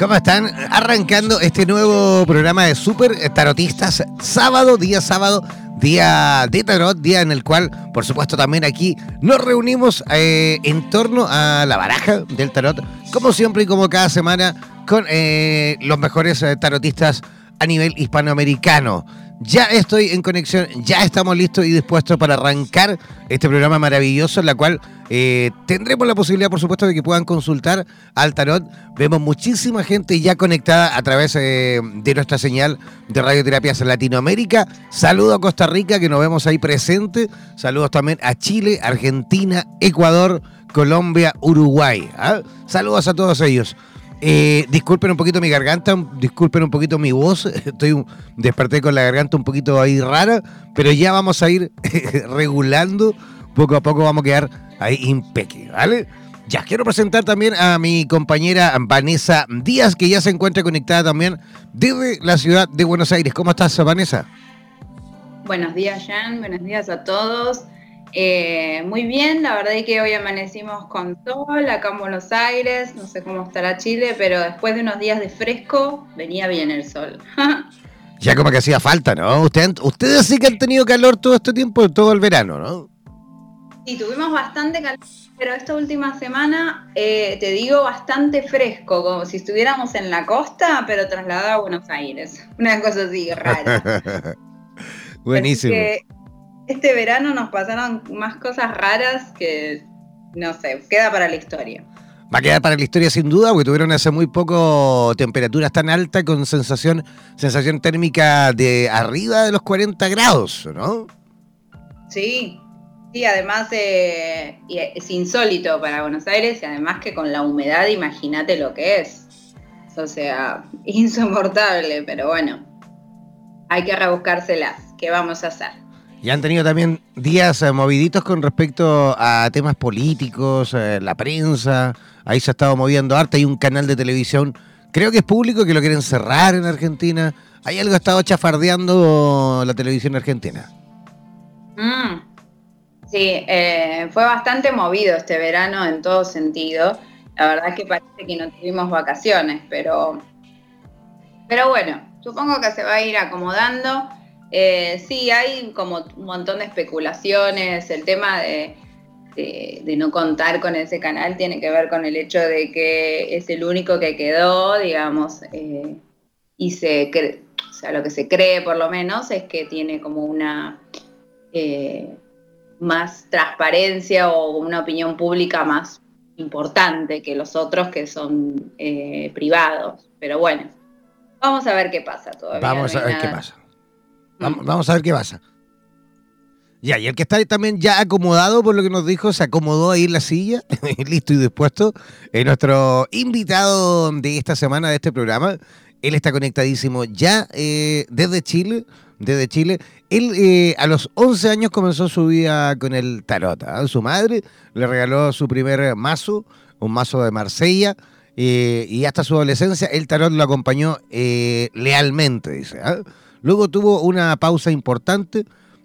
¿Cómo están? Arrancando este nuevo programa de Super Tarotistas, sábado, día sábado, día de tarot, día en el cual, por supuesto, también aquí nos reunimos eh, en torno a la baraja del tarot, como siempre y como cada semana, con eh, los mejores eh, tarotistas a nivel hispanoamericano. Ya estoy en conexión, ya estamos listos y dispuestos para arrancar este programa maravilloso en la cual eh, tendremos la posibilidad, por supuesto, de que puedan consultar al tarot. Vemos muchísima gente ya conectada a través eh, de nuestra señal de radioterapias en Latinoamérica. Saludos a Costa Rica, que nos vemos ahí presente. Saludos también a Chile, Argentina, Ecuador, Colombia, Uruguay. ¿ah? Saludos a todos ellos. Eh, disculpen un poquito mi garganta, disculpen un poquito mi voz. Estoy desperté con la garganta un poquito ahí rara, pero ya vamos a ir regulando. Poco a poco vamos a quedar ahí impeque, ¿vale? Ya quiero presentar también a mi compañera Vanessa Díaz, que ya se encuentra conectada también desde la ciudad de Buenos Aires. ¿Cómo estás, Vanessa? Buenos días, Jan. Buenos días a todos. Eh, muy bien, la verdad es que hoy amanecimos con sol acá en Buenos Aires, no sé cómo estará Chile, pero después de unos días de fresco venía bien el sol. ya como que hacía falta, ¿no? Ustedes, ustedes sí que han tenido calor todo este tiempo, todo el verano, ¿no? Sí, tuvimos bastante calor, pero esta última semana, eh, te digo, bastante fresco, como si estuviéramos en la costa, pero trasladado a Buenos Aires. Una cosa así rara. Buenísimo este verano nos pasaron más cosas raras que, no sé, queda para la historia. Va a quedar para la historia sin duda, porque tuvieron hace muy poco temperaturas tan altas con sensación, sensación térmica de arriba de los 40 grados, ¿no? Sí, sí, además eh, es insólito para Buenos Aires y además que con la humedad imagínate lo que es. O sea, insoportable, pero bueno, hay que rebuscárselas. ¿Qué vamos a hacer? Y han tenido también días eh, moviditos con respecto a temas políticos, eh, la prensa. Ahí se ha estado moviendo arte. Hay un canal de televisión, creo que es público, que lo quieren cerrar en Argentina. Hay algo que ha estado chafardeando la televisión argentina. Mm. Sí, eh, fue bastante movido este verano en todo sentido. La verdad es que parece que no tuvimos vacaciones, pero, pero bueno, supongo que se va a ir acomodando. Eh, sí, hay como un montón de especulaciones. El tema de, no contar con ese canal tiene que ver con el hecho de que es el único que quedó, digamos, eh, y se o sea, lo que se cree por lo menos es que tiene como una eh, más transparencia o una opinión pública más importante que los otros que son privados. Pero bueno, vamos a ver qué pasa todavía. Vamos a ver qué pasa. Vamos, a ver qué pasa. Ya, y el que está también ya acomodado por lo que nos dijo, se acomodó ahí en la silla, listo y dispuesto, es nuestro invitado de esta semana de este programa. Él está conectadísimo ya eh, desde Chile, desde Chile. Él eh, a los 11 años comenzó su vida con el tarot. ¿ah? Su madre le regaló su primer mazo, un mazo de Marsella, eh, y hasta su adolescencia el tarot lo acompañó lealmente, dice. Luego tuvo una pausa importante,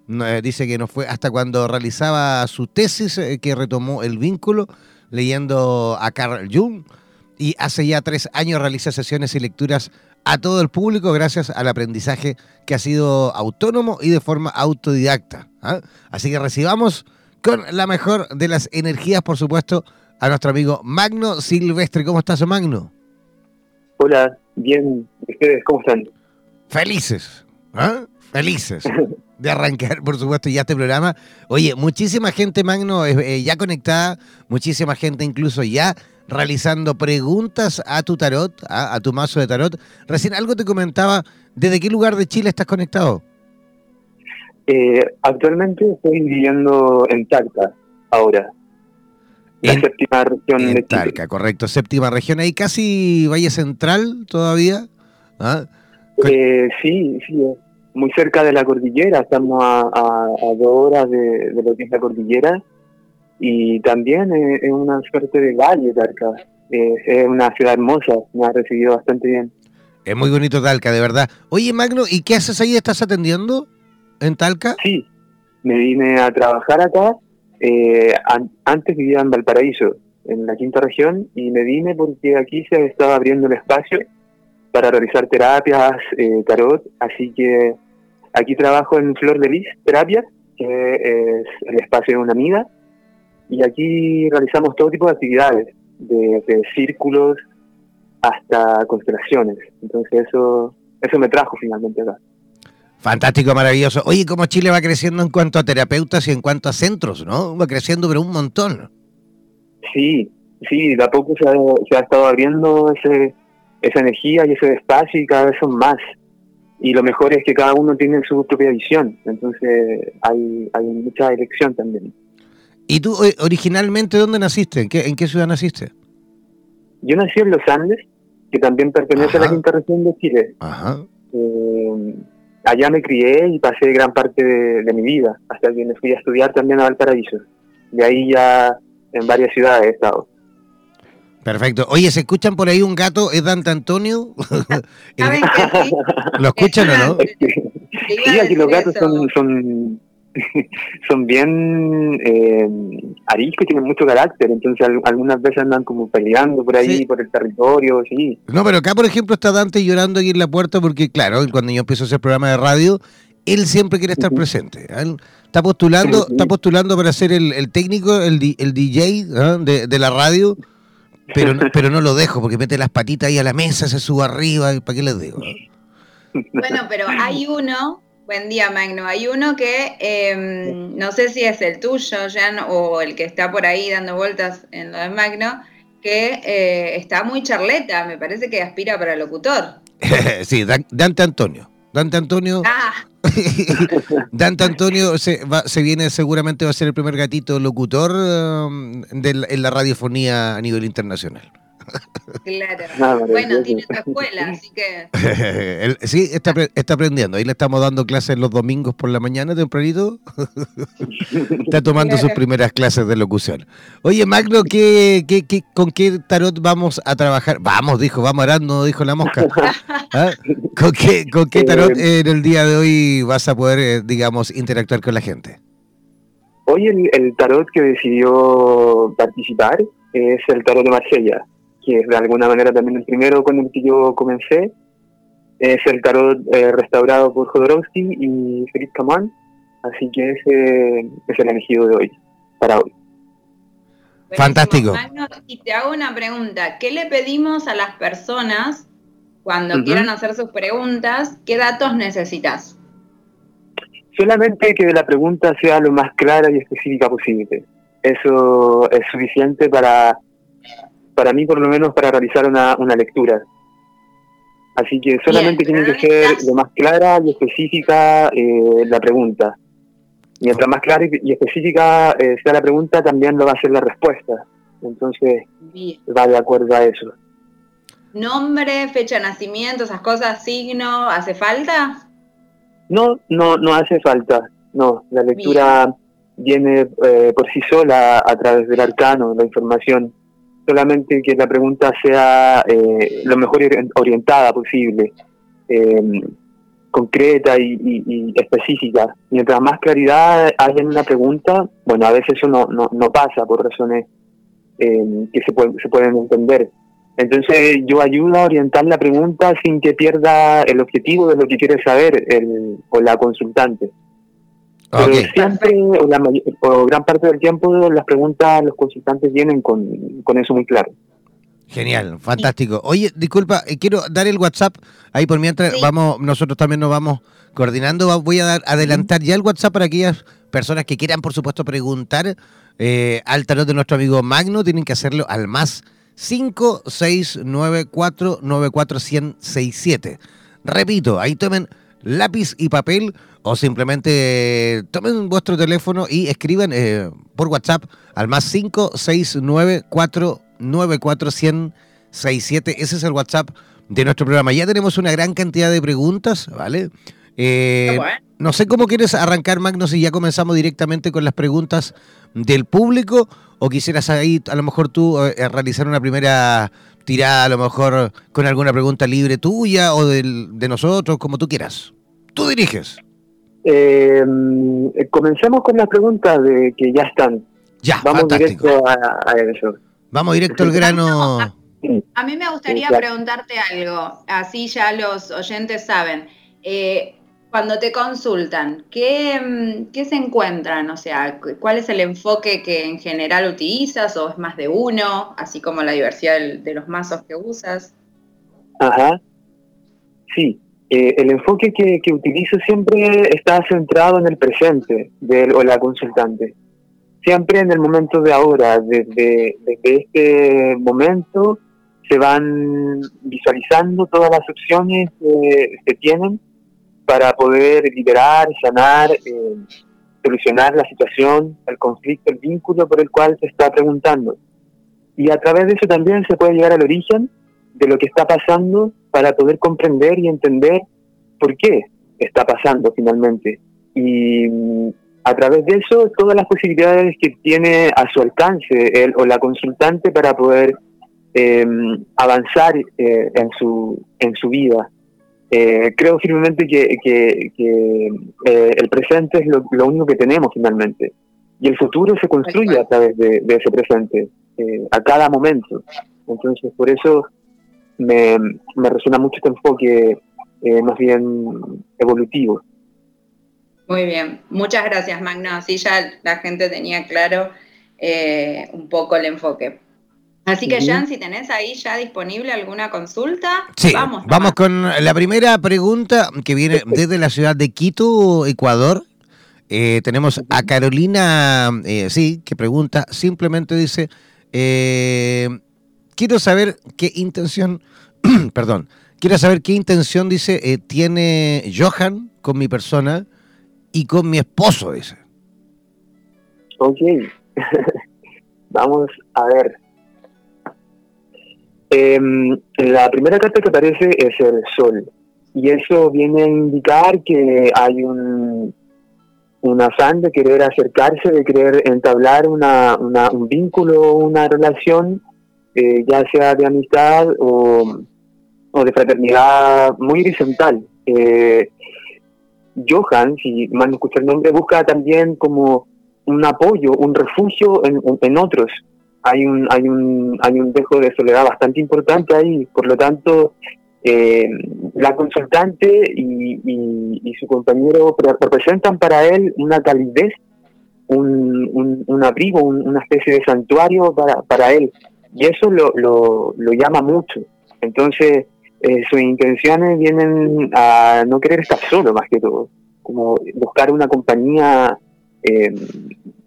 eh, dice que no fue hasta cuando realizaba su tesis eh, que retomó el vínculo leyendo a Carl Jung y hace ya tres años realiza sesiones y lecturas a todo el público gracias al aprendizaje que ha sido autónomo y de forma autodidacta. ¿ah? Así que recibamos con la mejor de las energías, por supuesto, a nuestro amigo Magno Silvestre. ¿Cómo estás, Magno? Hola, bien. ¿Ustedes cómo están? felices, ¿ah? felices de arrancar, por supuesto, ya este programa. Oye, muchísima gente, Magno, eh, ya conectada, muchísima gente incluso ya realizando preguntas a tu tarot, a, tu mazo de tarot. Recién algo te comentaba, ¿desde qué lugar de Chile estás conectado? Eh, actualmente estoy viviendo en Talca, ahora. La séptima región de Talca, correcto, séptima región. Ahí casi Valle Central todavía. ¿Ah? Eh, sí, sí, muy cerca de la cordillera, estamos a, dos horas de, lo que es la cordillera y también es, una suerte de valle Talca. es una ciudad hermosa, me ha recibido bastante bien. Es muy bonito Talca, de verdad. Oye, Magno, ¿y qué haces ahí? ¿Estás atendiendo en Talca? Sí, me vine a trabajar acá. Eh, antes vivía en Valparaíso, en la quinta región, y me vine porque aquí se estaba abriendo el espacio para realizar terapias, eh, tarot, así que aquí trabajo en Flor de Lis Terapias, que es el espacio de una amiga, y aquí realizamos todo tipo de actividades, desde círculos hasta constelaciones. Entonces eso, eso me trajo finalmente acá. Fantástico, maravilloso. Oye, cómo Chile va creciendo en cuanto a terapeutas y en cuanto a centros, ¿no? Va creciendo, pero un montón. Sí, sí, de a poco se ha, se ha estado abriendo ese, esa energía y ese espacio y cada vez son más. Y lo mejor es que cada uno tiene su propia visión, entonces hay, hay mucha elección también. ¿Y tú eh, originalmente dónde naciste? ¿En qué, en qué ciudad naciste? Yo nací en Los Andes, que también pertenece a la quinta región de Chile. Eh, allá me crié y pasé gran parte de, mi vida, hasta que me fui a estudiar también a Valparaíso. De ahí ya en varias ciudades he estado. Perfecto. Oye, ¿se escuchan por ahí un gato? ¿Es Dante Antonio? ¿Lo escuchan o no? Sí, aquí los gatos son, son son bien eh, ariscos, tienen mucho carácter, entonces algunas veces andan como peleando por ahí, por el territorio, sí. No, pero acá, por ejemplo, está Dante llorando aquí en la puerta porque, claro, cuando yo empiezo a hacer programa de radio, él siempre quiere estar presente. ¿eh? Está postulando, está postulando para ser el, técnico, el, el DJ ¿eh? de, de, la radio, pero, pero no lo dejo porque mete las patitas ahí a la mesa, se sube arriba, ¿para qué les digo? Bueno, pero hay uno Buen día, Magno. Hay uno que em, no sé si es el tuyo, Jan, o el que está por ahí dando vueltas en lo de Magno, que eh, está muy charleta, me parece que aspira para locutor. sí, Dante Antonio. Dante Antonio. Ah. Dante Antonio se, se, viene, seguramente va a ser el primer gatito locutor um, en la radiofonía a nivel internacional. Claro. bueno, tiene su escuela, así que. sí, está, está, aprendiendo. Ahí le estamos dando clases los domingos por la mañana, tempranito. está tomando sus primeras clases de locución. Oye, Magno, ¿qué, qué, qué, con qué tarot vamos a trabajar? Vamos, dijo, vamos arando, dijo la mosca. ¿Ah? ¿Con, qué, ¿Con qué tarot eh, en el día de hoy vas a poder, eh, digamos, interactuar con la gente? Hoy el, el tarot que decidió participar es el tarot de Marsella que es de alguna manera también el primero con el que yo comencé. Es el tarot eh, restaurado por Jodorowsky y Félix Camán, así que ese es el elegido de hoy, para hoy. Fantástico. y te hago una pregunta, ¿qué le pedimos a las personas cuando quieran hacer sus preguntas? ¿Qué datos necesitas? Solamente que la pregunta sea lo más clara y específica posible. Eso es suficiente para para mí por lo menos para realizar una, una lectura. Así que solamente tiene que ser lo más clara y específica eh, la pregunta. Mientras más clara y específica eh, sea la pregunta, también lo va a ser la respuesta. Entonces, va de acuerdo a eso. ¿Nombre, fecha de nacimiento, esas cosas, signo, hace falta? No, no, no hace falta. No, la lectura viene eh, por sí sola a través del arcano, la información solamente que la pregunta sea eh, lo mejor orientada posible, em, concreta y, específica. Mientras más claridad haya en una pregunta, bueno, a veces eso no, no, pasa por razones em, que se, pueden, se pueden entender. Entonces yo ayudo a orientar la pregunta sin que pierda el objetivo de lo que quiere saber el, o la consultante. Pero siempre, o, la o gran parte del tiempo, las preguntas, los consultantes vienen con, eso muy claro. Genial, fantástico. Oye, disculpa, eh, quiero dar el WhatsApp ahí por mientras vamos, nosotros también nos vamos coordinando. Voy a dar, adelantar ya el WhatsApp para aquellas personas que quieran, por supuesto, preguntar eh, al tarot de nuestro amigo Magno. Tienen que hacerlo al más 569494167. Repito, ahí tomen lápiz y papel o simplemente tomen vuestro teléfono y escriban eh, por WhatsApp al más 569494167. Ese es el WhatsApp de nuestro programa. Ya tenemos una gran cantidad de preguntas, ¿vale? Eh, no sé cómo quieres arrancar, Magno, si ya comenzamos directamente con las preguntas del público o quisieras ahí, a lo mejor tú, eh, realizar una primera tirada, a lo mejor con alguna pregunta libre tuya o de nosotros, como tú quieras. Tú diriges. Eh, comencemos con las preguntas de que ya están. Ya, Vamos directo a, eso. Vamos directo al grano. A mí me gustaría preguntarte algo, así ya los oyentes saben. Eh, cuando te consultan, ¿qué, mm, ¿qué, se encuentran? O sea, ¿cuál es el enfoque que en general utilizas o es más de uno, así como la diversidad de los mazos que usas? Ajá. Sí, eh, el enfoque que, que, utilizo siempre está centrado en el presente del o la consultante. Siempre en el momento de ahora, desde, desde este momento se van visualizando todas las opciones que se tienen para poder liberar, sanar, eh, solucionar la situación, el conflicto, el vínculo por el cual se está preguntando. Y a través de eso también se puede llegar al origen de lo que está pasando para poder comprender y entender por qué está pasando finalmente. Y mm, a través de eso, todas las posibilidades que tiene a su alcance él o la consultante para poder em, avanzar eh, en, su, en su vida. Eh, creo firmemente que, que, eh, el presente es lo, único que tenemos finalmente. Y el futuro se construye a través de, ese presente, a cada momento. Entonces, por eso me, me resuena mucho este enfoque eh, más bien evolutivo. Muy bien, muchas gracias Magno, así ya la gente tenía claro eh, un poco el enfoque. Así que, Jan, si tenés ahí ya disponible alguna consulta, sí, vamos. Vamos con la primera pregunta que viene desde la ciudad de Quito, Ecuador. Eh, tenemos a Carolina, sí, que pregunta, simplemente dice, quiero saber qué intención, perdón, quiero saber qué intención, dice, eh, tiene Johan con mi persona y con mi esposo, dice. Ok, vamos a ver. Em, la primera carta que aparece es el sol y eso viene a indicar que hay un, un afán de querer acercarse, de querer entablar una, un vínculo, una relación eh, ya sea de amistad o, de fraternidad muy horizontal. Eh, Johan, si mal no escucho el nombre, busca también como un apoyo, un refugio en, otros. Hay un, hay, un, hay un dejo de soledad bastante importante ahí, por lo tanto, eh, la consultante y, su compañero representan para él una calidez, un, un, abrigo, una especie de santuario para, para él y eso lo, lo, llama mucho. Entonces, eh, sus intenciones vienen a no querer estar solo más que todo, como buscar una compañía eh,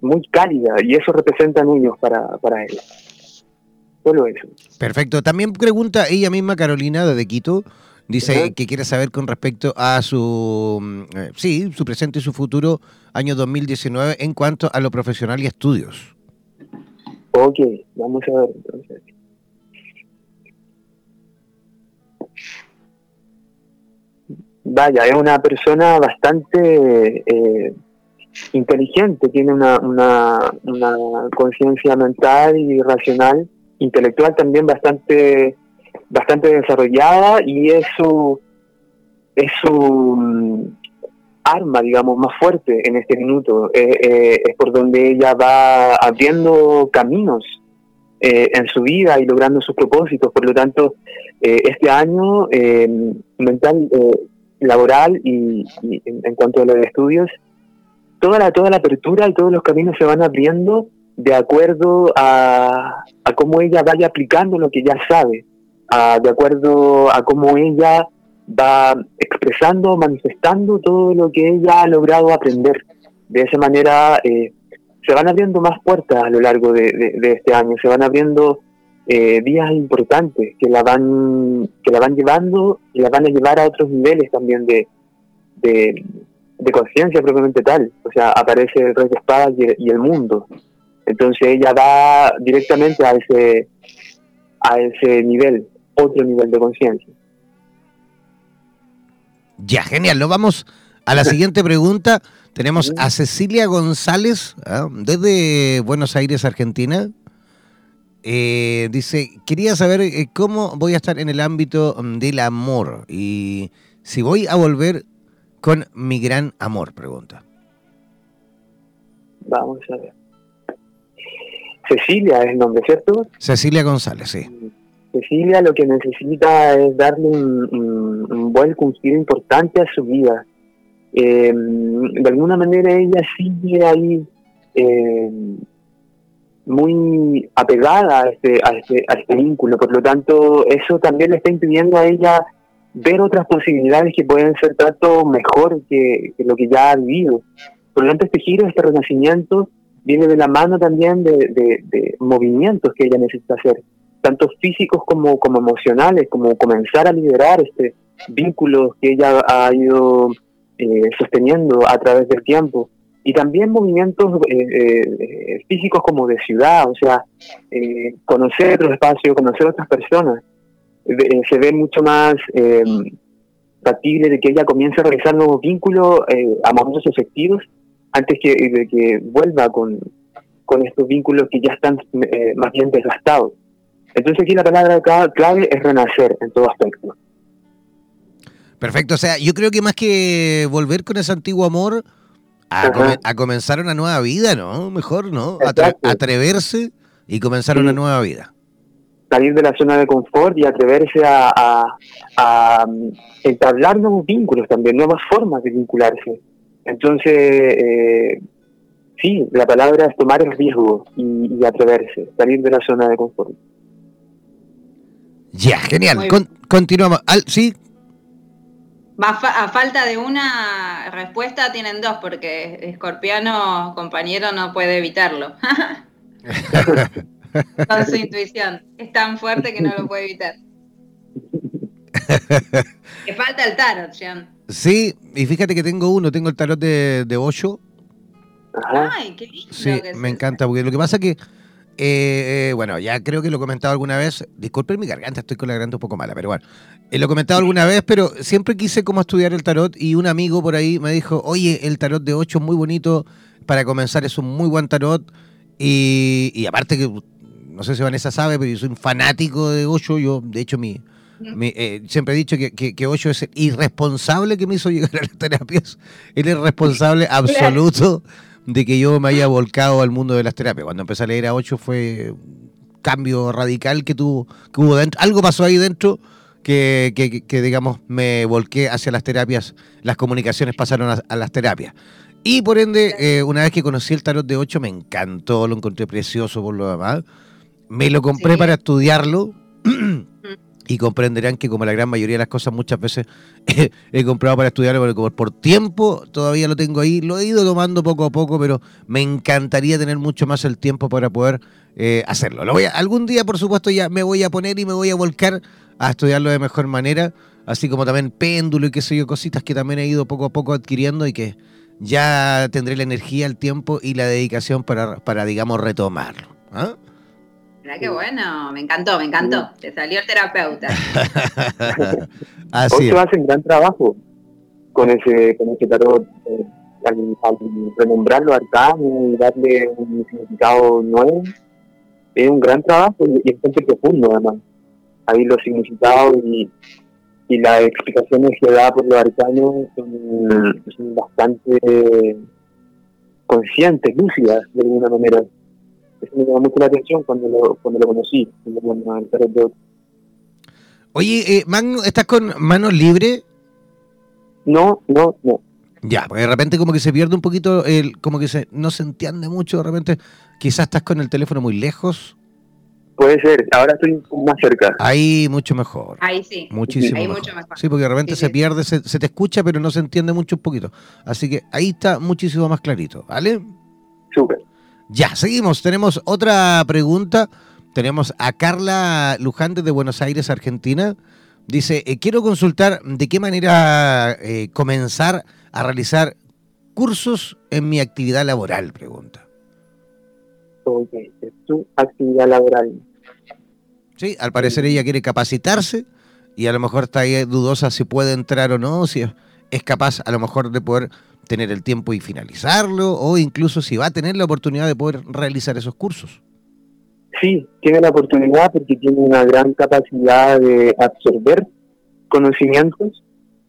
muy cálida y eso representan ellos para, para él. Solo eso. Perfecto. También pregunta ella misma, Carolina, de Quito, dice que quiere saber con respecto a su, eh, sí, su presente y su futuro año 2019 en cuanto a lo profesional y estudios. Ok, vamos a ver entonces. Vaya, es una persona bastante eh, inteligente, tiene una, una, conciencia mental y racional, intelectual también bastante, bastante desarrollada y eso es su, arma, digamos, más fuerte en este minuto. Eh, eh, es por donde ella va abriendo caminos eh, en su vida y logrando sus propósitos. Por lo tanto, este año mental, laboral y, en, cuanto a los estudios, toda la, toda la apertura y todos los caminos se van abriendo de acuerdo a, a cómo ella vaya aplicando lo que ya sabe, de acuerdo a cómo ella va expresando, manifestando todo lo que ella ha logrado aprender. De esa manera eh, se van abriendo más puertas a lo largo de, este año, se van abriendo eh, días importantes que la van que la van llevando y la van a llevar a otros niveles también de, de, conciencia propiamente tal. O sea, aparece el rey de espadas y el mundo. Entonces ella va directamente a ese a ese nivel otro nivel de conciencia. Ya, genial. Lo vamos a la siguiente pregunta. Tenemos a Cecilia González, ¿ah? desde Buenos Aires, Argentina. Eh, dice, quería saber eh, cómo voy a estar en el ámbito mm, del amor y si voy a volver con mi gran amor, pregunta. Vamos a ver. Cecilia es el nombre, ¿cierto? Cecilia González, sí. Cecilia lo que necesita es darle un, buen un importante a su vida. Eh, de alguna manera ella sigue ahí eh, muy apegada a este, a, este, a este vínculo, por lo tanto eso también le está impidiendo a ella ver otras posibilidades que pueden ser tanto mejor que, lo que ya ha vivido. Por lo tanto este giro, este renacimiento viene de la mano también de, movimientos que ella necesita hacer tanto físicos como, emocionales, como comenzar a liderar este vínculos que ella ha ido eh, sosteniendo a través del tiempo. Y también movimientos eh, eh, físicos como de ciudad, o sea, conocer otro espacio, conocer otras personas. Se ve mucho más factible de que ella comience a realizar nuevos vínculos amorosos efectivos antes que, de que vuelva con, con estos vínculos que ya están más bien desgastados. Entonces aquí la palabra clave es renacer en todo aspecto. Perfecto, o sea, yo creo que más que volver con ese antiguo amor, a, comenzar una nueva vida, ¿no? Mejor, ¿no? atreverse y comenzar una nueva vida. Salir de la zona de confort y atreverse a, mm, entablar nuevos vínculos también, nuevas formas de vincularse. Entonces, eh, sí, la palabra es tomar el riesgo y atreverse, salir de la zona de confort. Ya, genial. continuamos. sí. a falta de una respuesta tienen dos, porque Escorpiano, compañero, no puede evitarlo. Con su intuición. Es tan fuerte que no lo puede evitar. Le falta el tarot, Jean. Sí, y fíjate que tengo uno, tengo el tarot de, de Ay, qué lindo. Sí, me encanta, porque lo que pasa es que eh, bueno, ya creo que lo he comentado alguna vez. Disculpen mi garganta, estoy con la garganta un poco mala, pero bueno. Eh, lo he comentado alguna vez, pero siempre quise como estudiar el tarot y un amigo por ahí me dijo, oye, el tarot de 8 es muy bonito, para comenzar es un muy buen tarot. Y, aparte que, no sé si Vanessa sabe, pero yo soy un fanático de 8. Yo, de hecho, mi, eh, siempre he dicho que, que, 8 es el irresponsable que me hizo llegar a las terapias. El irresponsable absoluto de que yo me haya volcado al mundo de las terapias. Cuando empecé a leer a 8 fue un cambio radical que, tuvo, que hubo dentro. Algo pasó ahí dentro que, que, digamos, me volqué hacia las terapias. Las comunicaciones pasaron a, las terapias. Y por ende, eh, una vez que conocí el tarot de 8, me encantó, lo encontré precioso por lo demás. Me lo compré para estudiarlo. y comprenderán que como la gran mayoría de las cosas muchas veces he comprado para estudiarlo, pero por tiempo todavía lo tengo ahí, lo he ido tomando poco a poco, pero me encantaría tener mucho más el tiempo para poder eh, hacerlo. Lo voy algún día, por supuesto, ya me voy a poner y me voy a volcar a estudiarlo de mejor manera, así como también péndulo y qué sé yo, cositas que también he ido poco a poco adquiriendo y que ya tendré la energía, el tiempo y la dedicación para, para digamos, retomarlo. ¿ah? Qué bueno, me encantó, me encantó. Te salió el terapeuta. Así Hoy hace un gran trabajo con ese, con ese tarot, eh, al, renombrarlo arcano y darle un significado nuevo. Es un gran trabajo y, es bastante profundo además. Ahí los significados y, y las explicaciones que da por los arcanos son, son bastante conscientes, lúcidas de alguna manera eso me llamó mucho la atención cuando lo, cuando lo conocí, Oye, eh, ¿estás con manos libres? No, no, no. Ya, porque de repente como que se pierde un poquito, el, como que se, no se entiende mucho, de repente quizás estás con el teléfono muy lejos. Puede ser, ahora estoy más cerca. Ahí mucho mejor. Ahí sí. Muchísimo Ahí mejor. mucho mejor. Sí, porque de repente Sí, se sí. pierde, se, se te escucha, pero no se entiende mucho un poquito. Así que ahí está muchísimo más clarito, ¿vale? Súper. Ya, seguimos. Tenemos otra pregunta. Tenemos a Carla Luján desde Buenos Aires, Argentina. Dice, eh, quiero consultar de qué manera eh, comenzar a realizar cursos en mi actividad laboral, pregunta. Ok, es tu actividad laboral. Sí, al parecer ella quiere capacitarse y a lo mejor está ahí dudosa si puede entrar o no, si es capaz a lo mejor de poder tener el tiempo y finalizarlo, o incluso si va a tener la oportunidad de poder realizar esos cursos. Sí, tiene la oportunidad porque tiene una gran capacidad de absorber conocimientos,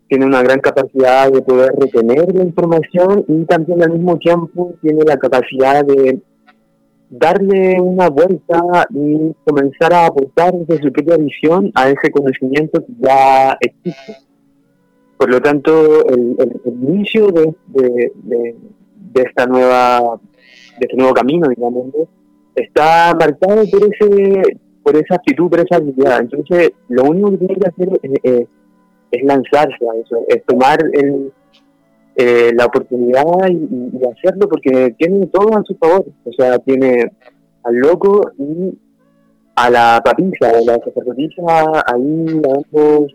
tiene una gran capacidad de poder retener la información y también al mismo tiempo tiene la capacidad de darle una vuelta y comenzar a aportar desde su propia visión a ese conocimiento que ya existe. Por lo tanto, el, inicio de, de- esta nueva, de este nuevo camino, digamos, está marcado por ese por esa actitud, por esa habilidad. Entonces, lo único que tiene que hacer es, lanzarse a eso, es tomar el, eh, la oportunidad y hacerlo porque tiene todo a su favor. O sea, tiene al loco y a la papisa, a la sacerdotisa ahí ambos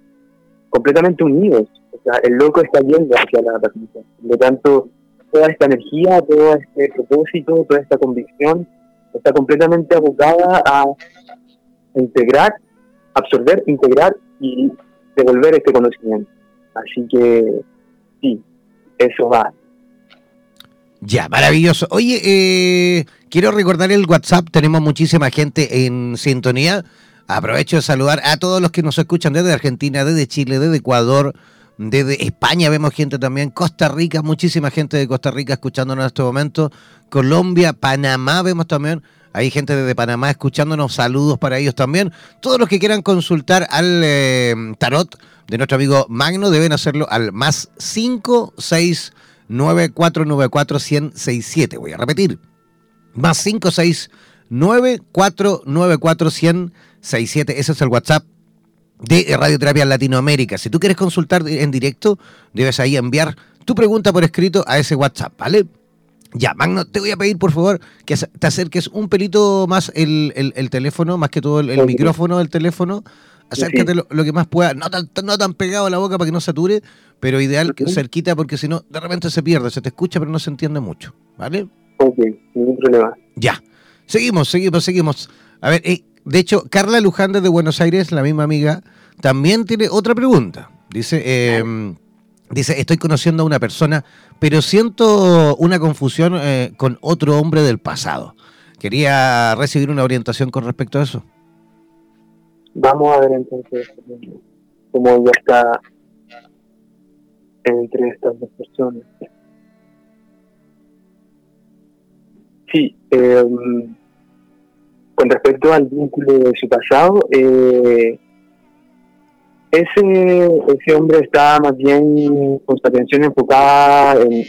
completamente unidos. El loco está yendo hacia la. Por lo tanto, toda esta energía, todo este propósito, toda esta convicción está completamente abocada a integrar, absorber, integrar y devolver este conocimiento. Así que sí, eso va. Ya, maravilloso. Oye, eh, quiero recordar el WhatsApp, tenemos muchísima gente en sintonía. Aprovecho de saludar a todos los que nos escuchan desde Argentina, desde Chile, desde Ecuador, desde España vemos gente también, Costa Rica, muchísima gente de Costa Rica escuchándonos en este momento, Colombia, Panamá vemos también, hay gente desde Panamá escuchándonos, saludos para ellos también. Todos los que quieran consultar al eh, tarot de nuestro amigo Magno deben hacerlo al más 569-494-1067. Voy a repetir. Más 569-494-1067. Ese es el WhatsApp de Radioterapia Latinoamérica. Si tú quieres consultar en directo, debes ahí enviar tu pregunta por escrito a ese WhatsApp, ¿vale? Ya, Magno, te voy a pedir por favor que te acerques un pelito más el, el- el teléfono, más que todo el, micrófono del teléfono. Acércate lo, lo que más pueda, no tan, no tan pegado a la boca para que no sature, pero ideal que Ujú. cerquita porque si no, de repente se pierde, se te escucha pero no se entiende mucho, ¿vale? Ok, ningún problema. Ya. Seguimos, seguimos, seguimos. A ver, eh, de hecho, Carla Luján desde Buenos Aires, la misma amiga, también tiene otra pregunta. Dice, eh, dice, estoy conociendo a una persona, pero siento una confusión eh, con otro hombre del pasado. Quería recibir una orientación con respecto a eso. Vamos a ver entonces cómo ya está entre estas dos personas. Sí, eh, con respecto al vínculo de su pasado, eh, ese, ese hombre está más bien con su atención enfocada en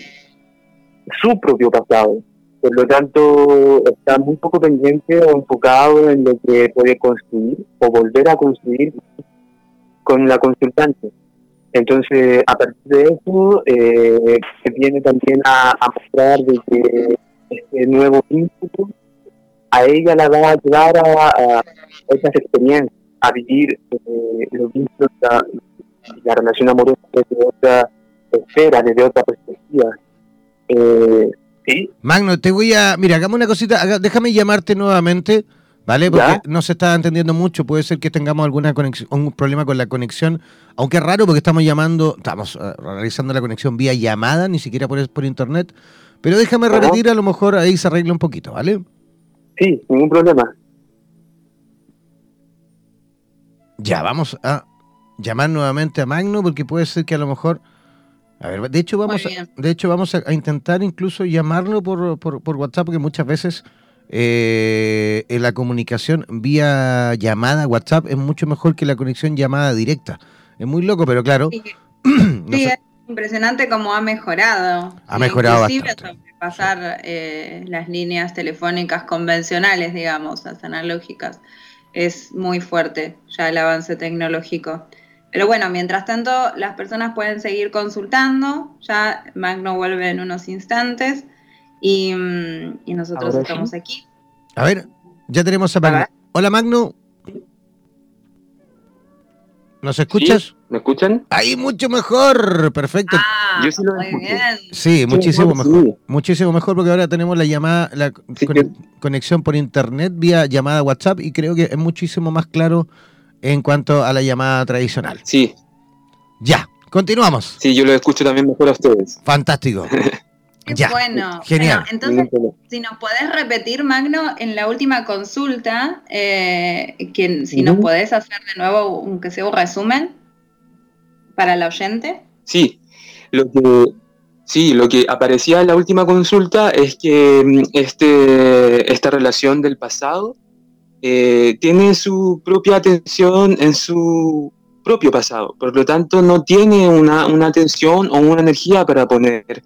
su propio pasado. Por lo tanto, está muy poco pendiente o enfocado en lo que puede construir o volver a construir con la consultante. Entonces, a partir de eso, eh, se viene también a, a mostrar de que este nuevo vínculo a ella la va a ayudar a, a esas experiencias, a vivir eh, los vínculos, la, la relación amorosa desde otra esfera, desde otra perspectiva. Eh, ¿Sí? Magno, te voy a. Mira, hagamos una cosita. haga- déjame llamarte nuevamente, ¿vale? Porque ¿Ya? no se está entendiendo mucho. Puede ser que tengamos alguna conexión, un problema con la conexión. Aunque es raro porque estamos llamando, estamos eh, realizando la conexión vía llamada, ni siquiera por, por internet. Pero déjame repetir, a lo mejor ahí se arregla un poquito, ¿vale? Sí, ningún problema. Ya, vamos a llamar nuevamente a Magno porque puede ser que a lo mejor. A ver, de hecho vamos, a, de hecho vamos a, a intentar incluso llamarlo por, por, por WhatsApp porque muchas veces eh, en la comunicación vía llamada WhatsApp es mucho mejor que la conexión llamada directa. Es muy loco, pero claro, Sí, no sí, sé- Impresionante cómo ha mejorado. Ha mejorado Inclusive sobrepasar eh, las líneas telefónicas convencionales, digamos, las analógicas. Es muy fuerte ya el avance tecnológico. Pero bueno, mientras tanto, las personas pueden seguir consultando. Ya Magno vuelve en unos instantes y, mm, nosotros estamos aquí. A ver, ya tenemos a Magno. Hola Magno. ¿Nos escuchas? ¿Me escuchan? Ahí mucho mejor, perfecto. Ah, Yo sí, lo muy bien. sí muchísimo mejor. Muchísimo mejor porque ahora tenemos la llamada, la conexión por internet vía llamada WhatsApp y creo que es muchísimo más claro en cuanto a la llamada tradicional. Sí. Ya, continuamos. Sí, yo lo escucho también mejor a ustedes. Fantástico. ya. bueno. Genial. entonces, si nos podés repetir, Magno, en la última consulta, eh, que, si nos podés hacer de nuevo, aunque sea un resumen para el oyente. Sí, lo que, sí, lo que aparecía en la última consulta es que mm, este, esta relación del pasado eh, tiene su propia atención en su propio pasado. Por lo tanto, no tiene una, atención o una energía para poner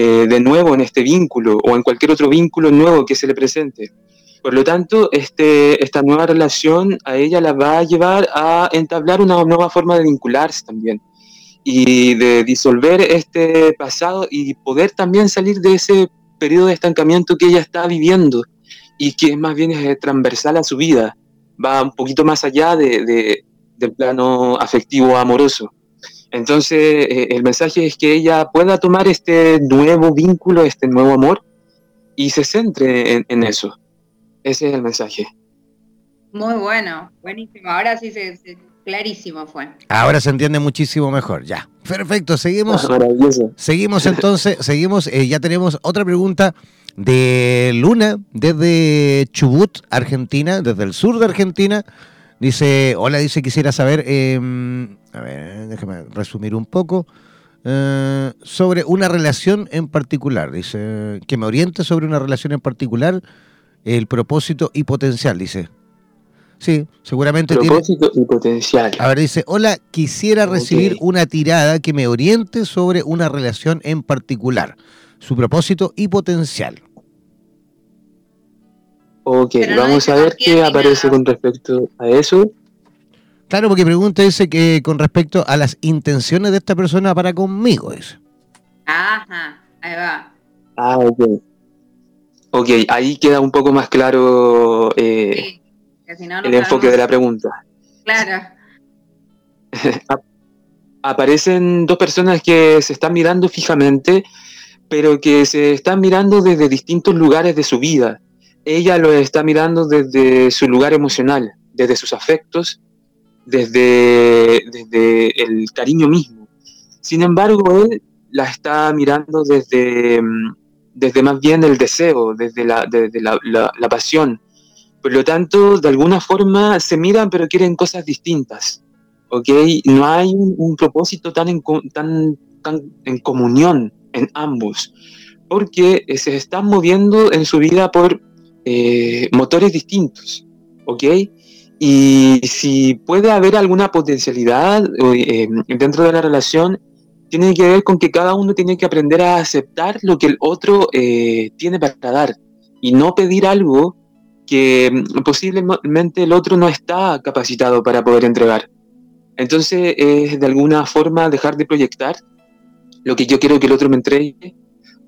eh, de nuevo en este vínculo o en cualquier otro vínculo nuevo que se le presente. Por lo tanto, este, esta nueva relación a ella la va a llevar a entablar una nueva forma de vincularse también y de disolver este pasado y poder también salir de ese periodo de estancamiento que ella está viviendo y que más bien es transversal a su vida, va un poquito más allá de, del plano afectivo amoroso. Entonces, eh, el mensaje es que ella pueda tomar este nuevo vínculo, este nuevo amor, y se centre en, eso. Ese es el mensaje. Muy bueno, buenísimo. Ahora sí se, clarísimo fue. Ahora se entiende muchísimo mejor, ya. Perfecto, seguimos. Ah, seguimos entonces, seguimos, eh, ya tenemos otra pregunta de Luna desde Chubut, Argentina, desde el sur de Argentina. Dice, hola, dice, quisiera saber, em, a ver, déjame resumir un poco, eh, sobre una relación en particular. Dice, que me oriente sobre una relación en particular, el propósito y potencial, dice. Sí, seguramente propósito y potencial. A ver, dice, hola, quisiera recibir una tirada que me oriente sobre una relación en particular, su propósito y potencial. Ok, vamos a ver qué aparece con respecto a eso. Claro, porque pregunta ese que con respecto a las intenciones de esta persona para conmigo, es. Ajá, ahí va. Ah, ok. Ok, ahí queda un poco más claro eh, el enfoque de la pregunta. Claro. Aparecen dos personas que se están mirando fijamente, pero que se están mirando desde distintos lugares de su vida ella lo está mirando desde su lugar emocional, desde sus afectos, desde, desde el cariño mismo. Sin embargo, él la está mirando desde, mm, desde más bien el deseo, desde la, la, pasión. Por lo tanto, de alguna forma se miran pero quieren cosas distintas. ¿ok? No hay un, propósito tan en, tan, tan en comunión en ambos, porque se están moviendo en su vida por eh, motores distintos, ¿ok? Y si puede haber alguna potencialidad eh, dentro de la relación, tiene que ver con que cada uno tiene que aprender a aceptar lo que el otro eh, tiene para dar y no pedir algo que mm, posiblemente el otro no está capacitado para poder entregar. Entonces es de alguna forma dejar de proyectar lo que yo quiero que el otro me entregue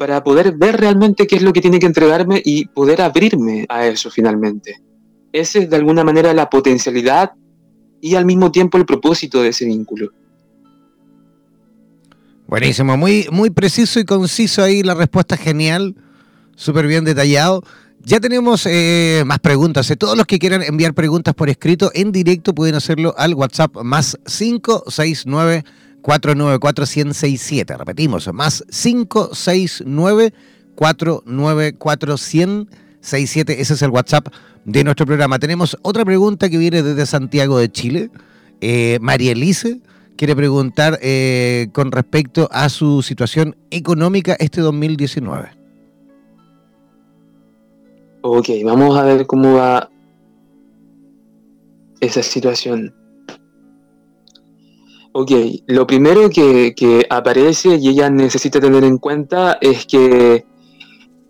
para poder ver realmente qué es lo que tiene que entregarme y poder abrirme a eso finalmente. Esa es de alguna manera la potencialidad y al mismo tiempo el propósito de ese vínculo. Buenísimo, muy, muy preciso y conciso ahí la respuesta genial, súper bien detallado. Ya tenemos eh, más preguntas. Eh, todos los que quieran enviar preguntas por escrito en directo pueden hacerlo al WhatsApp más 569 494-167. Repetimos, más 569-494-167. Ese es el WhatsApp de nuestro programa. Tenemos otra pregunta que viene desde Santiago de Chile. Eh, María Elise quiere preguntar eh, con respecto a su situación económica este 2019. Ok, vamos a ver cómo va esa situación. Ok, lo primero que, que, aparece y ella necesita tener en cuenta es que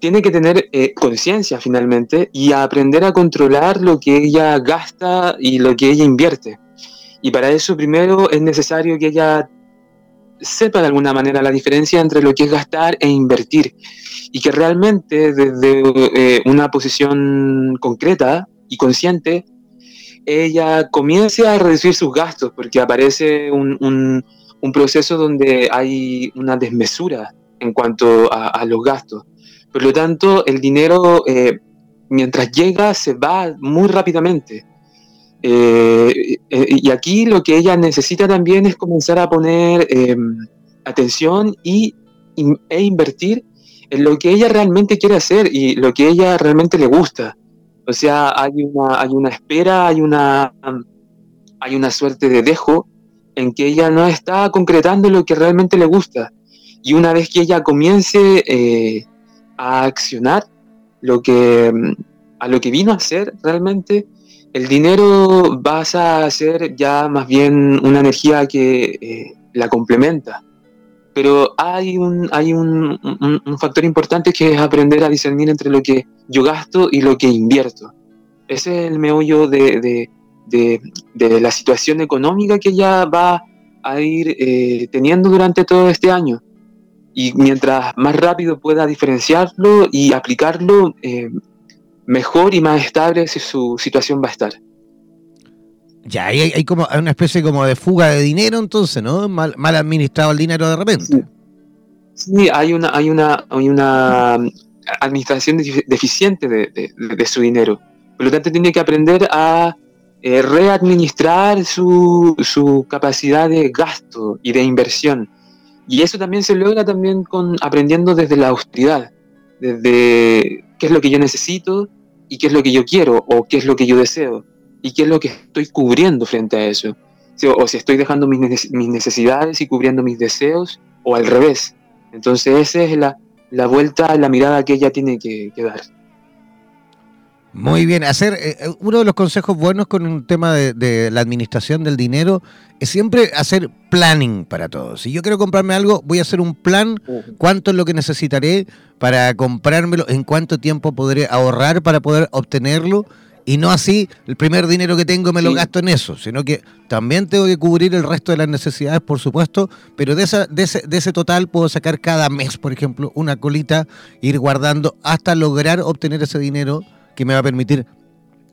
tiene que tener eh, conciencia finalmente y aprender a controlar lo que ella gasta y lo que ella invierte. Y para eso primero es necesario que ella sepa de alguna manera la diferencia entre lo que es gastar e invertir y que realmente desde eh, una posición concreta y consciente ella comience a reducir sus gastos porque aparece un, un, proceso donde hay una desmesura en cuanto a, los gastos. Por lo tanto, el dinero eh, mientras llega se va muy rápidamente. Eh, y aquí lo que ella necesita también es comenzar a poner atención y, e invertir en lo que ella realmente quiere hacer y lo que ella realmente le gusta. O sea, hay una, hay una espera, hay una, hay una suerte de dejo en que ella no está concretando lo que realmente le gusta. Y una vez que ella comience eh, a accionar lo que, a lo que vino a hacer realmente, el dinero va a ser ya más bien una energía que eh, la complementa. Pero hay, un, hay un, factor importante que es aprender a discernir entre lo que yo gasto y lo que invierto. Ese es el meollo de, la situación económica que ella va a ir eh, teniendo durante todo este año. Y mientras más rápido pueda diferenciarlo y aplicarlo, eh, mejor y más estable su situación va a estar. Ya, hay, como hay una especie como de fuga de dinero entonces, ¿no? Mal, mal administrado el dinero de repente. Sí, hay, una, hay, una, hay una administración deficiente de, su dinero. Por lo tanto, tiene que aprender a eh, readministrar su, su, capacidad de gasto y de inversión. Y eso también se logra también con aprendiendo desde la austeridad, desde qué es lo que yo necesito y qué es lo que yo quiero o qué es lo que yo deseo y qué es lo que estoy cubriendo frente a eso. O si estoy dejando mis necesidades y cubriendo mis deseos, o al revés. Entonces esa es la, la vuelta, la mirada que ella tiene que, dar. Muy bien, hacer eh, eh, uno de los consejos buenos con un tema de, la administración del dinero es siempre hacer planning para todos. Si yo quiero comprarme algo, voy a hacer un plan, cuánto es lo que necesitaré para comprármelo, en cuánto tiempo podré ahorrar para poder obtenerlo y no así, el primer dinero que tengo me lo gasto en eso, sino que también tengo que cubrir el resto de las necesidades, por supuesto, pero de, esa, de, ese, de ese total puedo sacar cada mes, por ejemplo, una colita, ir guardando hasta lograr obtener ese dinero que me va a permitir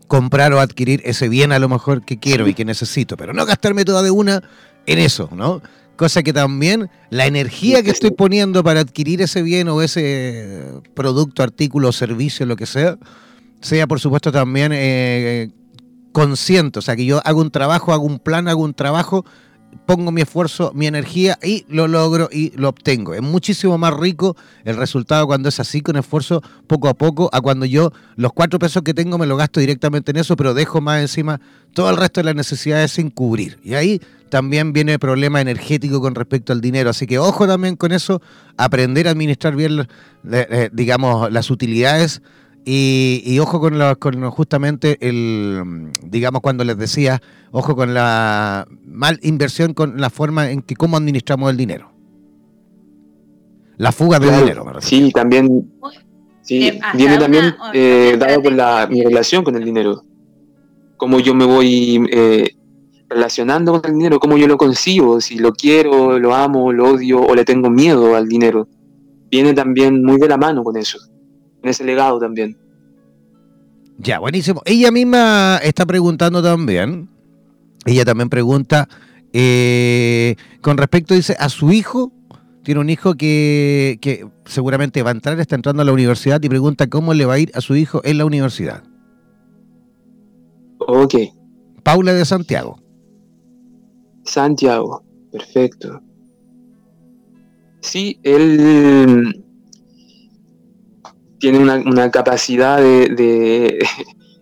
comprar o adquirir ese bien a lo mejor que quiero y que necesito, pero no gastarme toda de una en eso, ¿no? Cosa que también la energía que estoy poniendo para adquirir ese bien o ese producto, artículo, servicio, lo que sea, sea por supuesto también eh, consciente, o sea, que yo hago un trabajo, hago un plan, hago un trabajo, pongo mi esfuerzo, mi energía y lo logro y lo obtengo. Es muchísimo más rico el resultado cuando es así, con esfuerzo poco a poco, a cuando yo los cuatro pesos que tengo me lo gasto directamente en eso, pero dejo más encima todo el resto de las necesidades sin cubrir. Y ahí también viene el problema energético con respecto al dinero. Así que ojo también con eso, aprender a administrar bien, eh, digamos, las utilidades y, ojo con, con justamente el, digamos, cuando les decía, ojo con la mal inversión, con la forma en que cómo administramos el dinero. La fuga de dinero. sí, también. Sí, viene también eh, dado con la, mi relación con el dinero. Cómo yo me voy eh, relacionando con el dinero, cómo yo lo consigo, si lo quiero, lo amo, lo odio o le tengo miedo al dinero. Viene también muy de la mano con eso en ese legado también. Ya, buenísimo. Ella misma está preguntando también, ella también pregunta, eh, con respecto, dice, a su hijo, tiene un hijo que, que seguramente va a entrar, está entrando a la universidad y pregunta cómo le va a ir a su hijo en la universidad. Ok. Paula de Santiago. Santiago, perfecto. Sí, él tiene una, capacidad de,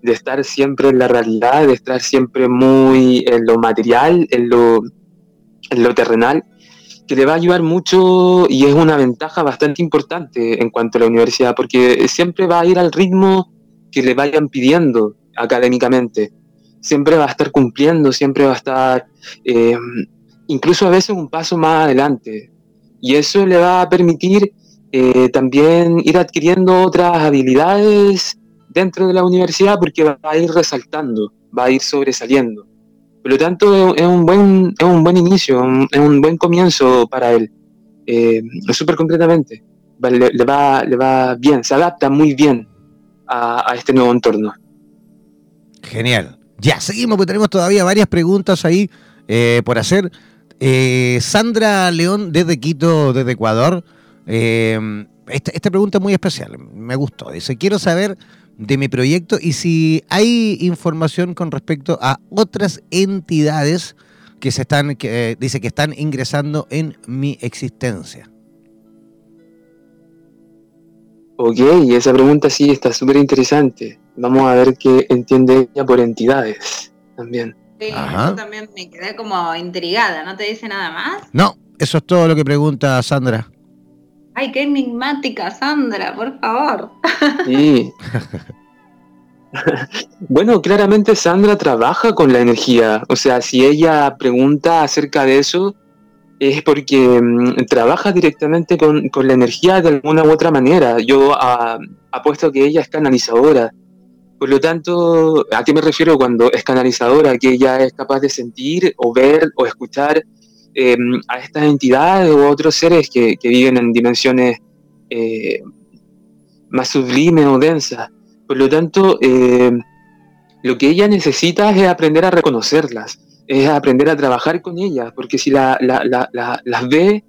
estar siempre en la realidad, de estar siempre muy en lo material, en lo, en lo terrenal, que le va a ayudar mucho y es una ventaja bastante importante en cuanto a la universidad, porque siempre va a ir al ritmo que le vayan pidiendo académicamente. Siempre va a estar cumpliendo, siempre va a estar eh, incluso a veces un paso más adelante. Y eso le va a permitir eh, también ir adquiriendo otras habilidades dentro de la universidad porque va a ir resaltando, va a ir sobresaliendo. Por lo tanto, es un buen, es un buen inicio, es un buen comienzo para él. Eh, súper concretamente, le, va, le va bien, se adapta muy bien a, este nuevo entorno. Genial. Ya, seguimos, porque tenemos todavía varias preguntas ahí eh, por hacer. Eh, Sandra León desde Quito, desde Ecuador. Eh, esta, esta, pregunta es muy especial, me gustó. Dice, quiero saber de mi proyecto y si hay información con respecto a otras entidades que se están, que, dice que están ingresando en mi existencia. Ok, esa pregunta sí está súper interesante. Vamos a ver qué entiende ella por entidades también. Sí, yo también me quedé como intrigada, ¿no te dice nada más? No, eso es todo lo que pregunta Sandra. Ay, qué enigmática, Sandra, por favor. Sí. bueno, claramente Sandra trabaja con la energía. O sea, si ella pregunta acerca de eso, es porque mm, trabaja directamente con, la energía de alguna u otra manera. Yo ah, apuesto que ella es canalizadora. Por lo tanto, ¿a qué me refiero cuando es canalizadora? Que ella es capaz de sentir o ver o escuchar em, a estas entidades o otros seres que, viven en dimensiones eh, más sublimes o densas. Por lo tanto, em, lo que ella necesita es aprender a reconocerlas es aprender a trabajar con ellas, porque si la, las ve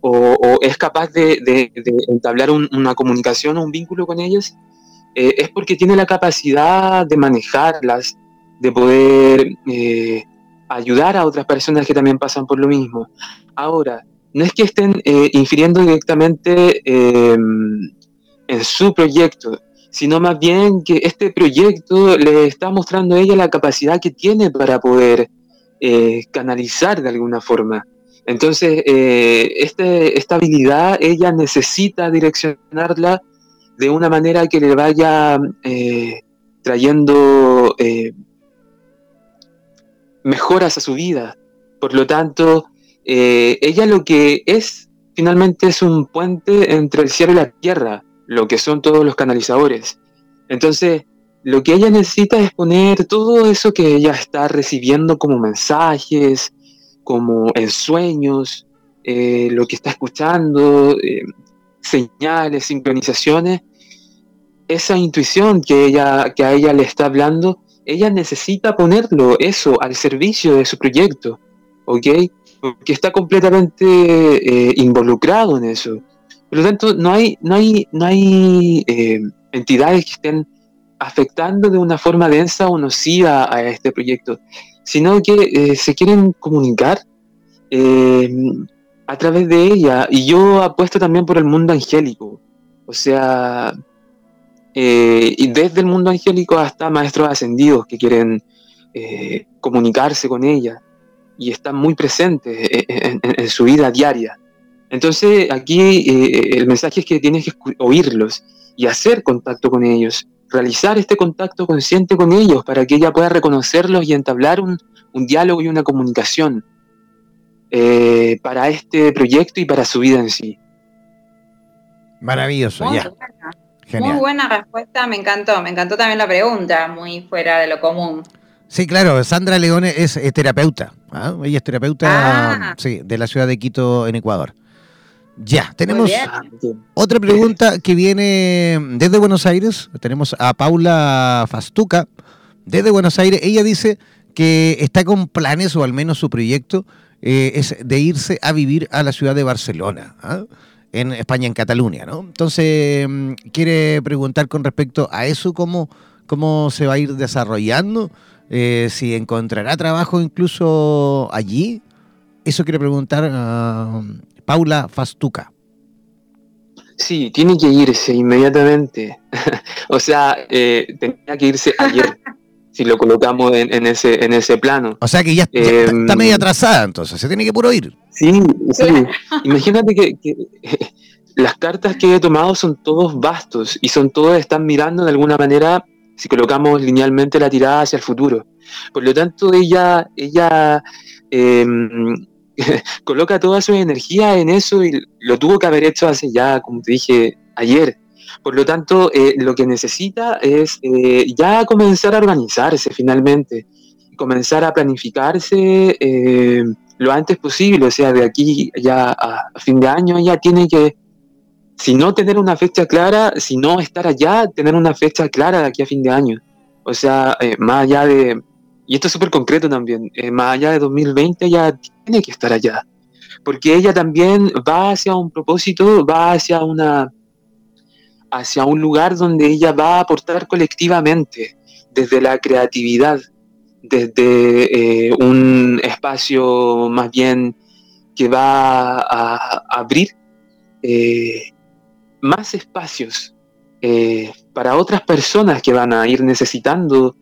o, es capaz de, entablar una comunicación o un vínculo con ellas, eh, es porque tiene la capacidad de manejarlas, de poder eh, ayudar a otras personas que también pasan por lo mismo. Ahora, no es que estén eh, infiriendo directamente em, en su proyecto, sino más bien que este proyecto le está mostrando a ella la capacidad que tiene para poder eh, canalizar de alguna forma. Entonces, eh, este, esta habilidad ella necesita direccionarla de una manera que le vaya trayendo mejoras a su vida. Por lo tanto, ella lo que es finalmente es un puente entre el cielo y la tierra, lo que son todos los canalizadores. Entonces, lo que ella necesita es poner todo eso que ella está recibiendo como mensajes, como en sueños, eh, lo que está escuchando, eh, señales, sincronizaciones, esa intuición que, ella, que a ella le está hablando, ella necesita ponerlo, eso, al servicio de su proyecto, ¿ok? Porque está completamente eh, involucrado en eso. Por lo tanto, no hay, no hay, no hay entidades que estén afectando de una forma densa o nociva a este proyecto, sino que eh, se quieren comunicar eh, a través de ella. Y yo apuesto también por el mundo angélico, o sea, eh, y desde el mundo angélico hasta maestros ascendidos que quieren comunicarse con ella y están muy presentes en, su vida diaria. Entonces aquí el mensaje es que tienes que oírlos y hacer contacto con ellos realizar este contacto consciente con ellos para que ella pueda reconocerlos y entablar un, diálogo y una comunicación eh, para este proyecto y para su vida en sí. Maravilloso, ya. Muy buena respuesta, me encantó. Me encantó también la pregunta, muy fuera de lo común. Sí, claro, Sandra Leone es, terapeuta. ¿ah? Ella es terapeuta ah. de la ciudad de Quito, en Ecuador. Ya, tenemos otra pregunta que viene desde Buenos Aires. Tenemos a Paula Fastuca desde Buenos Aires. Ella dice que está con planes, o al menos su proyecto, eh, es de irse a vivir a la ciudad de Barcelona, ¿ah? En España, en Cataluña. ¿no? Entonces, mm, quiere preguntar con respecto a eso, cómo, cómo se va a ir desarrollando, eh, si encontrará trabajo incluso allí. Eso quiere preguntar a Paula Fastuca. Sí, tiene que irse inmediatamente. o sea, eh, tenía que irse ayer, si lo colocamos en, ese, en ese plano. O sea que ya, está em, medio atrasada, entonces, se tiene que puro ir. Sí, sí. Imagínate que, las cartas que he tomado son todos vastos y son todos, están mirando de alguna manera, si colocamos linealmente la tirada hacia el futuro. Por lo tanto, ella, ella em, coloca toda su energía en eso y lo tuvo que haber hecho hace ya, como te dije ayer. Por lo tanto, eh, lo que necesita es eh, ya comenzar a organizarse finalmente, comenzar a planificarse eh, lo antes posible, o sea, de aquí ya a fin de año ya tiene que, si no tener una fecha clara, si no estar allá, tener una fecha clara de aquí a fin de año. O sea, más allá de, y esto es súper concreto también, más allá de 2020 ya tiene que estar allá, porque ella también va hacia un propósito, va hacia una hacia un lugar donde ella va a aportar colectivamente, desde la creatividad, desde eh, un espacio más bien que va a, abrir eh, más espacios eh, para otras personas que van a ir necesitando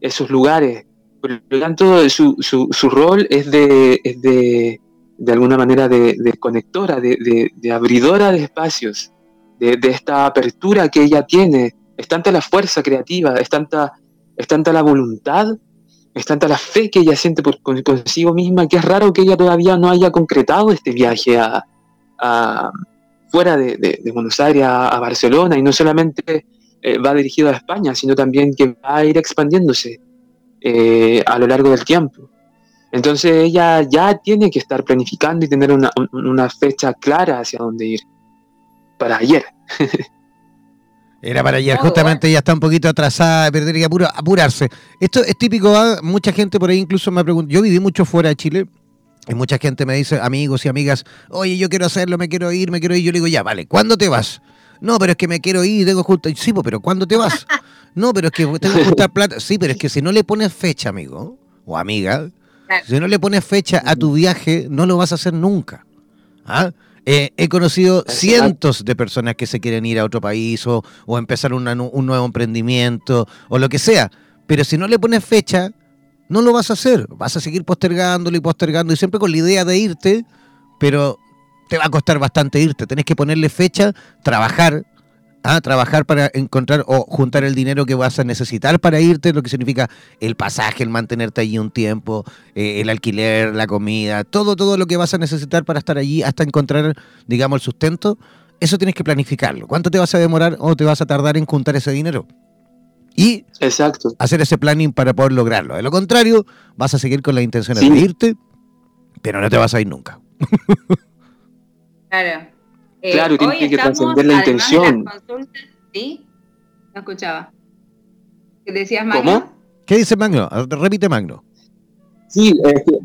esos lugares. Por lo tanto, su, su, rol es de, de, de, alguna manera de, conectora, de, abridora de espacios de, esta apertura que ella tiene. Es tanta la fuerza creativa, es tanta, es tanta la voluntad, es tanta la fe que ella siente por consigo misma, que es raro que ella todavía no haya concretado este viaje a, fuera de, Buenos Aires a, Barcelona y no solamente eh, va dirigido a España, sino también que va a ir expandiéndose eh, a lo largo del tiempo. Entonces ella ya tiene que estar planificando y tener una, una fecha clara hacia dónde ir para ayer. Era para ayer, justamente ya está un poquito atrasada, perder que apurarse. Esto es típico, ¿ah? mucha gente por ahí incluso me pregunta, yo viví mucho fuera de Chile, y mucha gente me dice, amigos y amigas, oye, yo quiero hacerlo, me quiero ir, me quiero ir. Yo le digo, ya, vale, ¿cuándo te vas? No, pero es que me quiero ir, tengo justo. Sí, pero ¿cuándo te vas? No, pero es que tengo que juntar plata. Sí, pero es que si no le pones fecha, amigo o amiga, si no le pones fecha a tu viaje, no lo vas a hacer nunca. ¿Ah? Eh, he conocido cientos de personas que se quieren ir a otro país o, empezar un nuevo emprendimiento o lo que sea. Pero si no le pones fecha, no lo vas a hacer. Vas a seguir postergándolo y postergando y siempre con la idea de irte, pero te va a costar bastante irte. Tenés que ponerle fecha, trabajar, a trabajar para encontrar o juntar el dinero que vas a necesitar para irte, lo que significa el pasaje, el mantenerte allí un tiempo, eh, el alquiler, la comida, todo, todo lo que vas a necesitar para estar allí hasta encontrar, digamos, el sustento, eso tienes que planificarlo. ¿Cuánto te vas a demorar o te vas a tardar en juntar ese dinero? Y Exacto. hacer ese planning para poder lograrlo. De lo contrario, vas a seguir con la intención de irte, pero no te vas a ir nunca. claro. Eh, claro, tiene que trascender la intención. ¿Sí? No escuchaba. ¿Qué decías, Magno? ¿Cómo? ¿Qué dice Magno? Repite, Magno. Sí,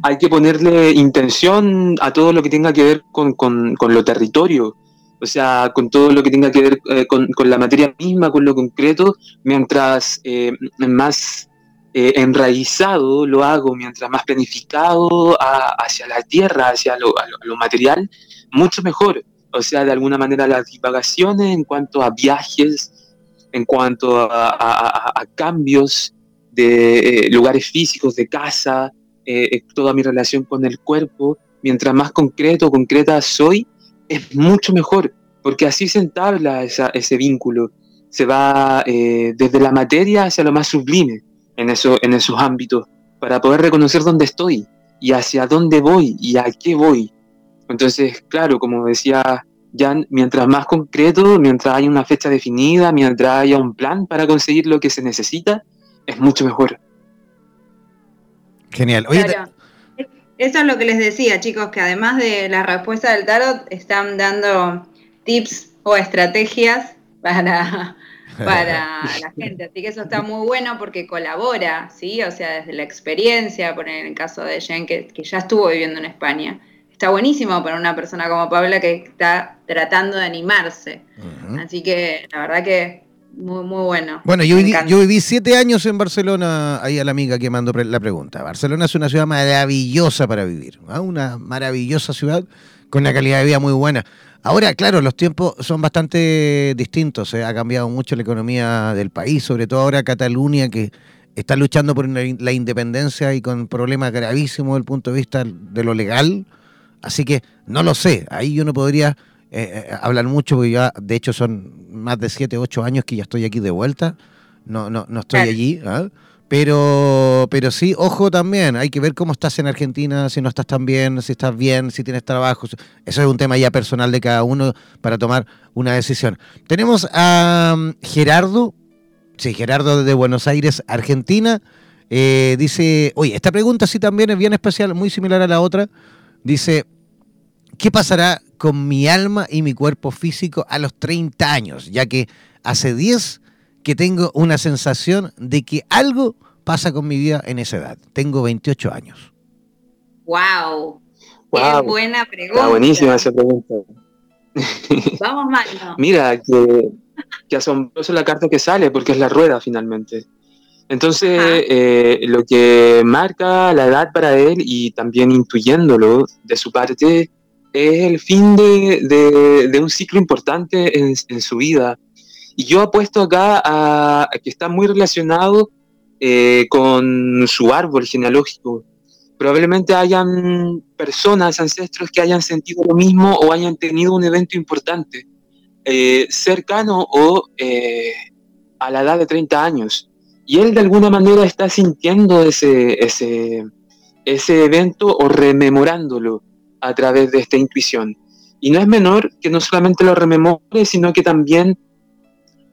hay que ponerle intención a todo lo que tenga que ver con, con, lo territorio, o sea, con todo lo que tenga que ver eh, con, la materia misma, con lo concreto, mientras eh, más enraizado lo hago, mientras más planificado hacia la tierra, hacia lo, lo material, mucho mejor o sea, de alguna manera las divagaciones en cuanto a viajes, en cuanto a, cambios de eh, lugares físicos, de casa, eh, eh, toda mi relación con el cuerpo, mientras más concreto o concreta soy, es mucho mejor, porque así se entabla ese vínculo, se va desde la materia hacia lo más sublime en, en esos ámbitos, para poder reconocer dónde estoy y hacia dónde voy y a qué voy entonces, claro, como decía Jan, mientras más concreto, mientras haya una fecha definida, mientras haya un plan para conseguir lo que se necesita, es mucho mejor. Genial. Eso es lo que les decía, chicos, que además de la respuesta del tarot, están dando tips o estrategias para, para la gente. Así que eso está muy bueno porque colabora, ¿sí? O sea, desde la experiencia, por en el caso de Jen, que, que ya estuvo viviendo en España está buenísimo para una persona como Paula que está tratando de animarse. Así que la verdad que muy, muy bueno. Bueno, yo viví, yo viví, siete años en Barcelona, ahí a la amiga que mandó la pregunta. Barcelona es una ciudad maravillosa para vivir, una maravillosa ciudad con una calidad de vida muy buena. Ahora, claro, los tiempos son bastante distintos, ¿eh? ha cambiado mucho la economía del país, sobre todo ahora Cataluña, que está luchando por la independencia y con problemas gravísimos desde el punto de vista de lo legal Así que no lo sé, ahí yo no podría eh, eh, hablar mucho porque ya, de hecho, son más de 7, 8 años que ya estoy aquí de vuelta, no, no, no estoy allí, ¿ah? Pero, pero sí, ojo también, hay que ver cómo estás en Argentina, si no estás tan bien, si estás bien, si tienes trabajo. Eso es un tema ya personal de cada uno para tomar una decisión. Tenemos a um, Gerardo, sí, Gerardo de Buenos Aires, Argentina. Eh, dice, oye, esta pregunta sí también es bien especial, muy similar a la otra. Dice, ¿qué pasará con mi alma y mi cuerpo físico a los 30 años? Ya que hace 10 que tengo una sensación de que algo pasa con mi vida en esa edad. Tengo 28 años. ¡Wow! Qué buena pregunta. Está buenísima esa pregunta. Vamos, Magno. Mira, que, que asombroso la carta que sale, porque es la rueda finalmente. Entonces, eh, lo que marca la edad para él y también intuyéndolo de su parte, es el fin de, de, un ciclo importante en, en, su vida. Y yo apuesto acá a, que está muy relacionado eh, con su árbol genealógico. Probablemente hayan personas, ancestros que hayan sentido lo mismo o hayan tenido un evento importante, eh, cercano o a la edad de 30 años. Y él de alguna manera está sintiendo ese, ese, ese evento o rememorándolo a través de esta intuición. Y no es menor que no solamente lo rememore, sino que también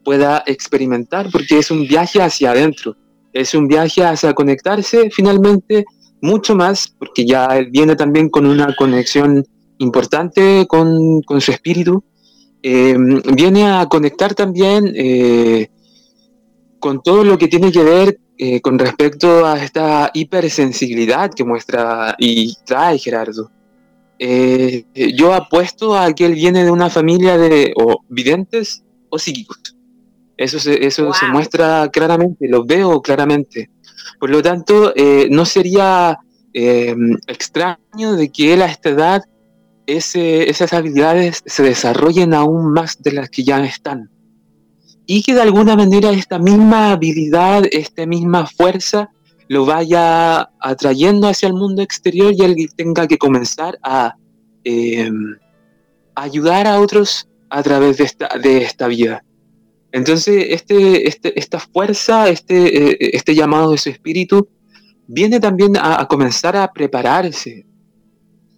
pueda experimentar, porque es un viaje hacia adentro, es un viaje hacia conectarse finalmente mucho más, porque ya él viene también con una conexión importante con, con su espíritu, em, viene a conectar también eh, con todo lo que tiene que ver eh, con respecto a esta hipersensibilidad que muestra y trae Gerardo. Eh, yo apuesto a que él viene de una familia de o videntes o psíquicos. Eso, se, eso se muestra claramente, lo veo claramente. Por lo tanto, eh, no sería em, extraño de que él a esta edad ese, esas habilidades se desarrollen aún más de las que ya están. Y que de alguna manera esta misma habilidad, esta misma fuerza, lo vaya atrayendo hacia el mundo exterior y él tenga que comenzar a em, ayudar a otros a través de esta, de esta vida. Entonces, este, este, esta fuerza, este, eh, este llamado de su espíritu, viene también a, comenzar a prepararse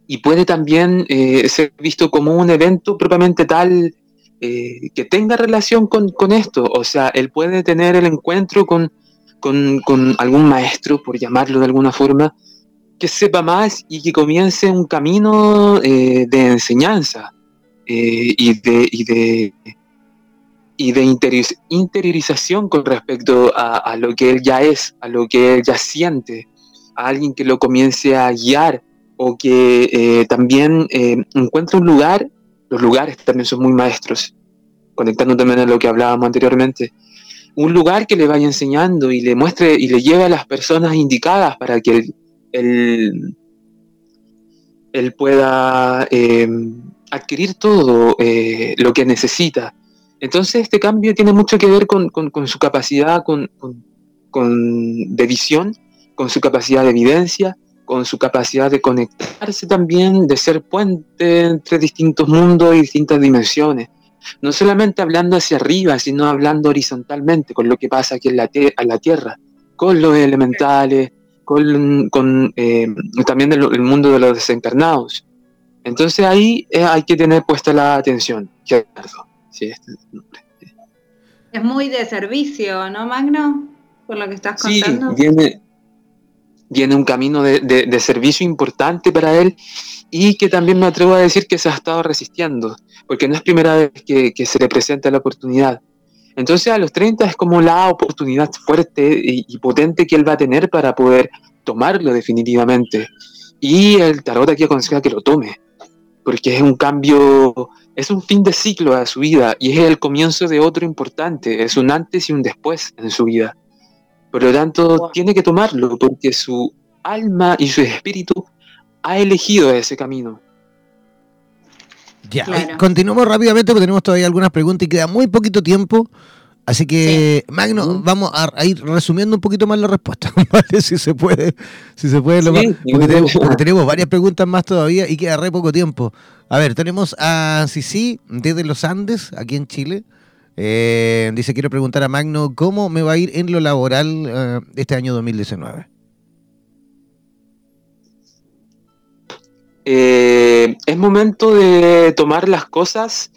y puede también eh, ser visto como un evento propiamente tal eh, que tenga relación con, esto. O sea, él puede tener el encuentro con, con, algún maestro, por llamarlo de alguna forma, que sepa más y que comience un camino de enseñanza y de, y de y de interiorización con respecto a, lo que él ya es, a lo que él ya siente, a alguien que lo comience a guiar o que eh, también eh, encuentre un lugar, los lugares también son muy maestros, conectando también a lo que hablábamos anteriormente, un lugar que le vaya enseñando y le muestre y le lleve a las personas indicadas para que él, él, pueda eh, adquirir todo lo que necesita. Entonces este cambio tiene mucho que ver con, su capacidad con, de visión, con su capacidad de evidencia, con su capacidad de conectarse también, de ser puente entre distintos mundos y distintas dimensiones. No solamente hablando hacia arriba, sino hablando horizontalmente con lo que pasa aquí en la, la Tierra, con los elementales, con, eh, también el, mundo de los desencarnados. Entonces ahí eh, hay que tener puesta la atención, Gerardo. Este es muy de servicio, ¿no, Magno? Por lo que estás contando. Sí, viene, viene un camino de, servicio importante para él y que también me atrevo a decir que se ha estado resistiendo, porque no es primera vez que, se le presenta la oportunidad. Entonces a los 30 es como la oportunidad fuerte y, potente que él va a tener para poder tomarlo definitivamente. Y el tarot aquí aconseja que lo tome, porque es un cambio es un fin de ciclo a su vida y es el comienzo de otro importante, es un antes y un después en su vida. Por lo tanto, tiene que tomarlo porque su alma y su espíritu ha elegido ese camino. Ya, eh, continuamos rápidamente porque tenemos todavía algunas preguntas y queda muy poquito tiempo. Así que, Magno, vamos a, ir resumiendo un poquito más la respuesta, ¿vale? Si se puede, si se puede, porque, tenemos, varias preguntas más todavía y queda re poco tiempo. A ver, tenemos a Sisi desde los Andes, aquí en Chile. Eh, dice, quiero preguntar a Magno, ¿cómo me va a ir en lo laboral eh, este año 2019? Eh, es momento de tomar las cosas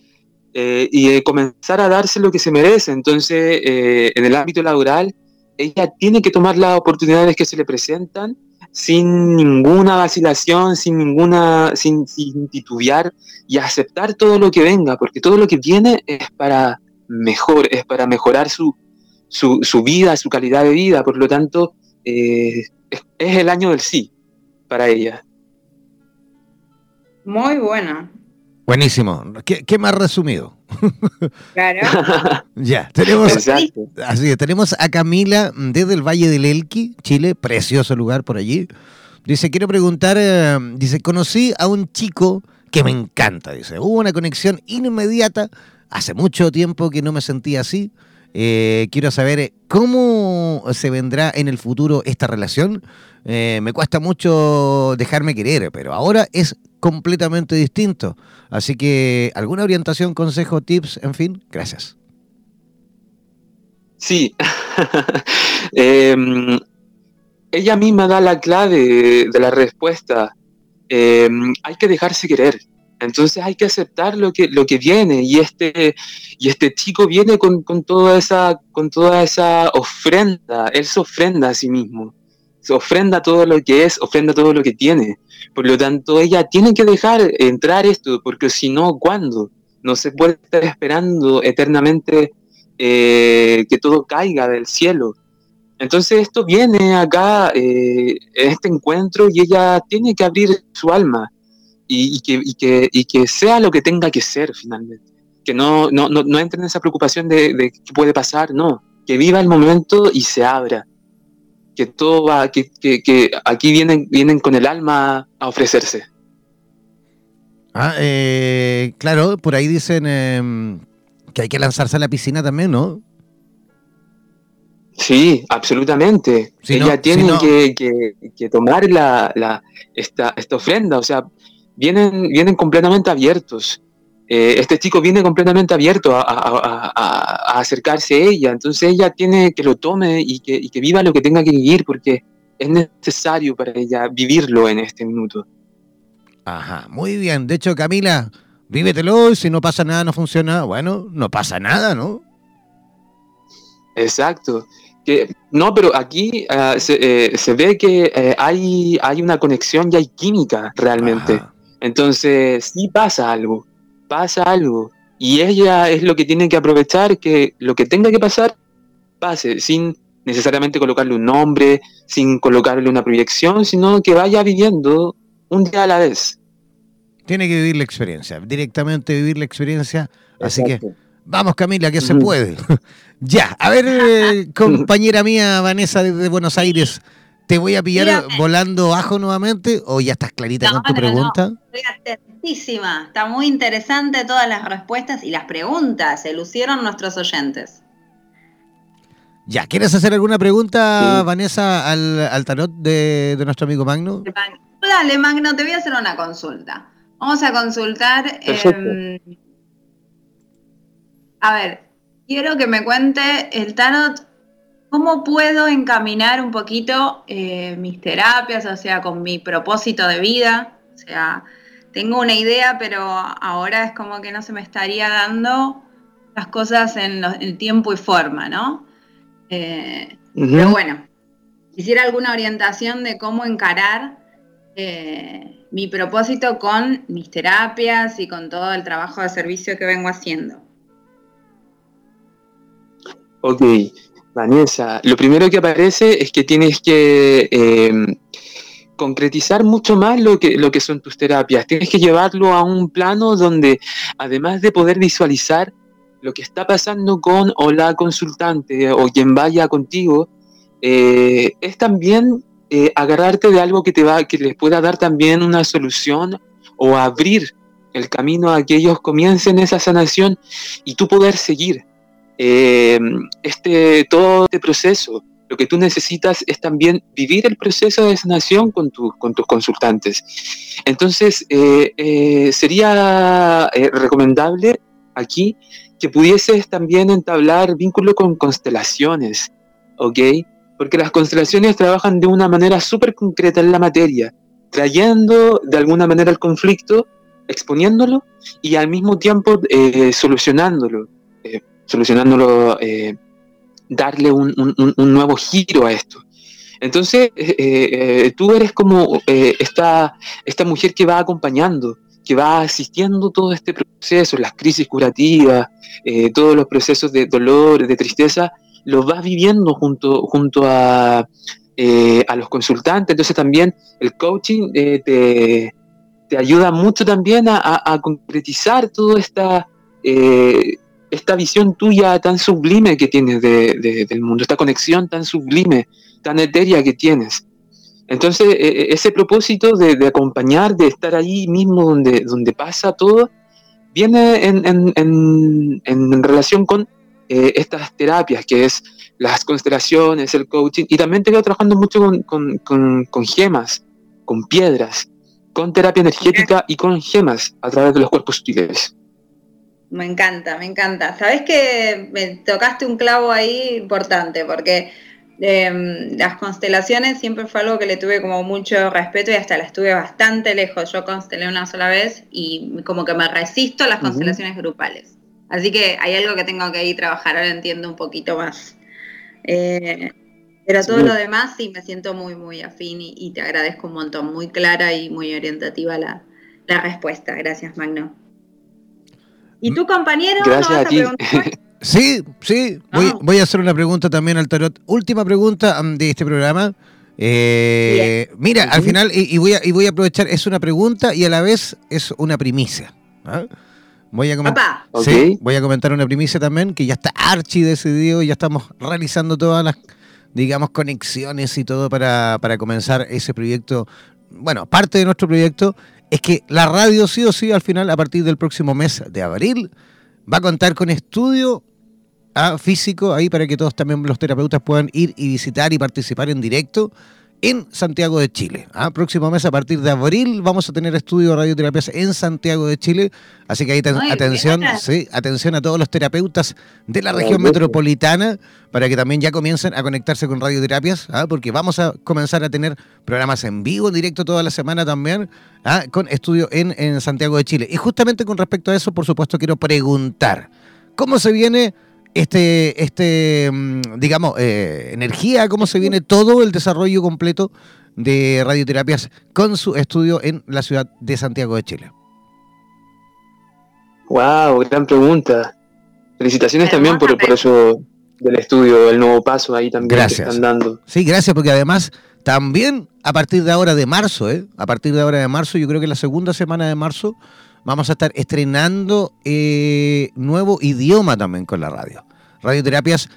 y de comenzar a darse lo que se merece. Entonces, en el ámbito laboral, ella tiene que tomar las oportunidades que se le presentan sin ninguna vacilación, sin ninguna, sin, sin titubear y aceptar todo lo que venga, porque todo lo que viene es para mejor, es para mejorar su, su, vida, su calidad de vida. Por lo tanto, eh, es, el año del sí para ella. Muy buena. Buenísimo. ¿Qué, más resumido? Claro. ya, tenemos, así, tenemos a Camila desde el Valle del Elqui, Chile, precioso lugar por allí. Dice, quiero preguntar, eh, dice, conocí a un chico que me encanta, dice, hubo una conexión inmediata Hace mucho tiempo que no me sentía así. Eh, quiero saber cómo se vendrá en el futuro esta relación. Eh, me cuesta mucho dejarme querer, pero ahora es completamente distinto. Así que, ¿alguna orientación, consejo, tips, en fin? Gracias. Sí. Em, ella misma da la clave de la respuesta. Em, hay que dejarse querer. Entonces hay que aceptar lo que, lo que viene y este, y este chico viene con, toda esa, con toda esa ofrenda, él se ofrenda a sí mismo, se ofrenda todo lo que es, ofrenda todo lo que tiene. Por lo tanto, ella tiene que dejar entrar esto, porque si no, ¿cuándo? No se puede estar esperando eternamente eh, que todo caiga del cielo. Entonces esto viene acá, eh, este encuentro, y ella tiene que abrir su alma y, que, y, que, y, que, sea lo que tenga que ser finalmente. Que no, no, no, no entre en esa preocupación de, de, qué puede pasar, no. Que viva el momento y se abra. Que todo va, que, que, que aquí vienen, vienen con el alma a ofrecerse. Ah, eh, claro, por ahí dicen eh, que hay que lanzarse a la piscina también, ¿no? Sí, absolutamente. Ella tiene que, que, que, tomar la, la, esta, esta ofrenda, o sea, vienen, vienen completamente abiertos. Eh, este chico viene completamente abierto a, acercarse a ella, entonces ella tiene que lo tome y que, y que viva lo que tenga que vivir porque es necesario para ella vivirlo en este minuto. Ajá, muy bien. De hecho, Camila, vívetelo y si no pasa nada, no funciona, bueno, no pasa nada, ¿no? Exacto. Que, no, pero aquí ah, se, eh, se, ve que eh, hay, hay una conexión y hay química realmente. Entonces, sí pasa algo, pasa algo. Y ella es lo que tiene que aprovechar, que lo que tenga que pasar, pase, sin necesariamente colocarle un nombre, sin colocarle una proyección, sino que vaya viviendo un día a la vez. Tiene que vivir la experiencia, directamente vivir la experiencia. Así que, vamos Camila, que se puede. ya, a ver, eh, compañera mía Vanessa desde Buenos Aires, ¿Te voy a pillar volando ajo nuevamente o ya estás clarita con tu pregunta? No, estoy atentísima. Está muy interesante todas las respuestas y las preguntas. Se lucieron nuestros oyentes. Ya, ¿quieres hacer alguna pregunta, Vanessa, al, tarot de, nuestro amigo Magno? Dale, Magno, te voy a hacer una consulta. Vamos a consultar. Em, a ver, quiero que me cuente el tarot ¿Cómo puedo encaminar un poquito eh, mis terapias, o sea, con mi propósito de vida? O sea, tengo una idea, pero ahora es como que no se me estaría dando las cosas en, el tiempo y forma, ¿no? Eh, pero bueno, quisiera alguna orientación de cómo encarar eh, mi propósito con mis terapias y con todo el trabajo de servicio que vengo haciendo. Ok, Vanessa, lo primero que aparece es que tienes que em, concretizar mucho más lo que, lo que son tus terapias. Tienes que llevarlo a un plano donde, además de poder visualizar lo que está pasando con o la consultante o quien vaya contigo, eh, es también eh, agarrarte de algo que te va, que les pueda dar también una solución o abrir el camino a que ellos comiencen esa sanación y tú poder seguir. Eh, este, todo este proceso. Lo que tú necesitas es también vivir el proceso de sanación con, con tus consultantes. Entonces, eh, eh, sería recomendable aquí que pudieses también entablar vínculo con constelaciones, ¿ok? Porque las constelaciones trabajan de una manera súper concreta en la materia, trayendo de alguna manera el conflicto, exponiéndolo y al mismo tiempo eh, solucionándolo, eh, solucionándolo, eh, darle un, nuevo giro a esto. Entonces, tú eres como esta, esta mujer que va acompañando, que va asistiendo todo este proceso, las crisis curativas, todos los procesos de dolor, de tristeza, los vas viviendo junto, junto a, eh, a los consultantes. Entonces también el coaching eh, te, te, ayuda mucho también a, concretizar toda esta, eh, esta visión tuya tan sublime que tienes del mundo, esta conexión tan sublime, tan etérea que tienes. Entonces, ese propósito de, acompañar, de estar ahí mismo donde, donde pasa todo, viene en, relación con eh, estas terapias, que es las constelaciones, el coaching, y también te veo trabajando mucho con, gemas, con piedras, con terapia energética y con gemas a través de los cuerpos sutiles. Me encanta, me encanta. Sabes que me tocaste un clavo ahí importante, porque em, las constelaciones siempre fue algo que le tuve como mucho respeto y hasta la estuve bastante lejos. Yo constelé una sola vez y como que me resisto a las constelaciones grupales. Así que hay algo que tengo que ir a trabajar, ahora entiendo un poquito más. Eh, pero todo lo demás sí me siento muy, muy afín y, te agradezco un montón. Muy clara y muy orientativa la, respuesta. Gracias, Magno. ¿Y tu compañero? Gracias Sí, sí, ah. voy, a hacer una pregunta también al tarot. Última pregunta um, de este programa. Eh, mira, al final, y, voy a, y voy a aprovechar, es una pregunta y a la vez es una primicia. ¿ah? Voy a, comentar, voy a comentar una primicia también, que ya está archi decidido, ya estamos realizando todas las, digamos, conexiones y todo para, para comenzar ese proyecto. Bueno, parte de nuestro proyecto es que la radio sí o sí al final, a partir del próximo mes de abril, va a contar con estudio ah, físico ahí para que todos también los terapeutas puedan ir y visitar y participar en directo en Santiago de Chile. ¿ah? Próximo mes, a partir de abril, vamos a tener estudio de radioterapias en Santiago de Chile. Así que ahí atención, sí, atención a todos los terapeutas de la región metropolitana para que también ya comiencen a conectarse con radioterapias, ¿ah? porque vamos a comenzar a tener programas en vivo, en directo toda la semana también, ¿ah? con estudio en, en Santiago de Chile. Y justamente con respecto a eso, por supuesto, quiero preguntar, ¿cómo se viene este, este mm, digamos, eh, energía, cómo se viene todo el desarrollo completo de radioterapias con su estudio en la ciudad de Santiago de Chile. Wow, gran pregunta. Felicitaciones también por, por eso del estudio, el nuevo paso ahí también gracias. están dando. Sí, gracias, porque además también a partir de ahora de marzo, ¿eh? a partir de ahora de marzo, yo creo que la segunda semana de marzo, vamos a estar estrenando eh, nuevo idioma también con la radio. Radioterapias,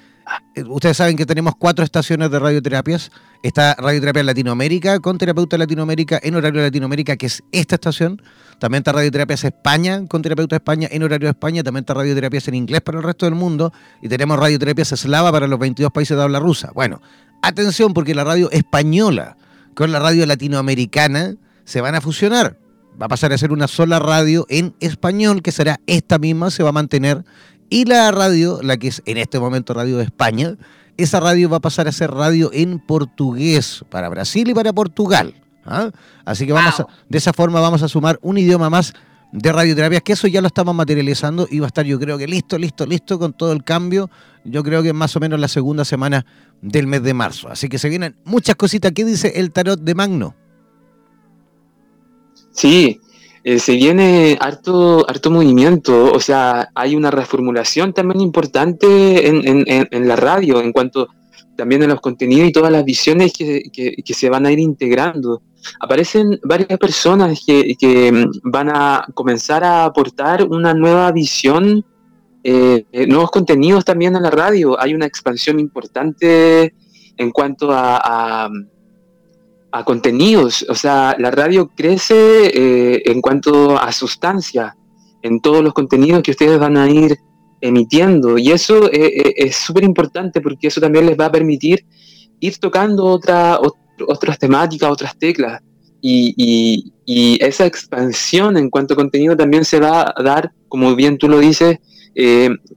eh, ustedes saben que tenemos cuatro estaciones de radioterapias. Está Radioterapia Latinoamérica, con Terapeuta Latinoamérica, en horario Latinoamérica, que es esta estación. También está Radioterapias España, con Terapeuta España, en horario España. También está Radioterapias en inglés para el resto del mundo. Y tenemos Radioterapias Eslava para los 22 países de habla rusa. Bueno, atención, porque la radio española con la radio latinoamericana se van a fusionar va a pasar a ser una sola radio en español, que será esta misma, se va a mantener. Y la radio, la que es en este momento Radio de España, esa radio va a pasar a ser radio en portugués para Brasil y para Portugal. ¿ah? Así que vamos de esa forma vamos a sumar un idioma más de radioterapias, que eso ya lo estamos materializando y va a estar yo creo que listo, listo, listo con todo el cambio. Yo creo que más o menos la segunda semana del mes de marzo. Así que se vienen muchas cositas. ¿Qué dice el tarot de Magno? Sí, eh, se viene harto, harto movimiento, o sea, hay una reformulación también importante en, la radio en cuanto también en los contenidos y todas las visiones que, se van a ir integrando. Aparecen varias personas que, mm, van a comenzar a aportar una nueva visión, eh, eh, nuevos contenidos también en la radio. Hay una expansión importante en cuanto a a contenidos. O sea, la radio crece eh, en cuanto a sustancia, en todos los contenidos que ustedes van a ir emitiendo. Y eso eh, eh, es súper importante porque eso también les va a permitir ir tocando otra, otras temáticas, otras teclas. Y, esa expansión en cuanto a contenido también se va a dar, como bien tú lo dices,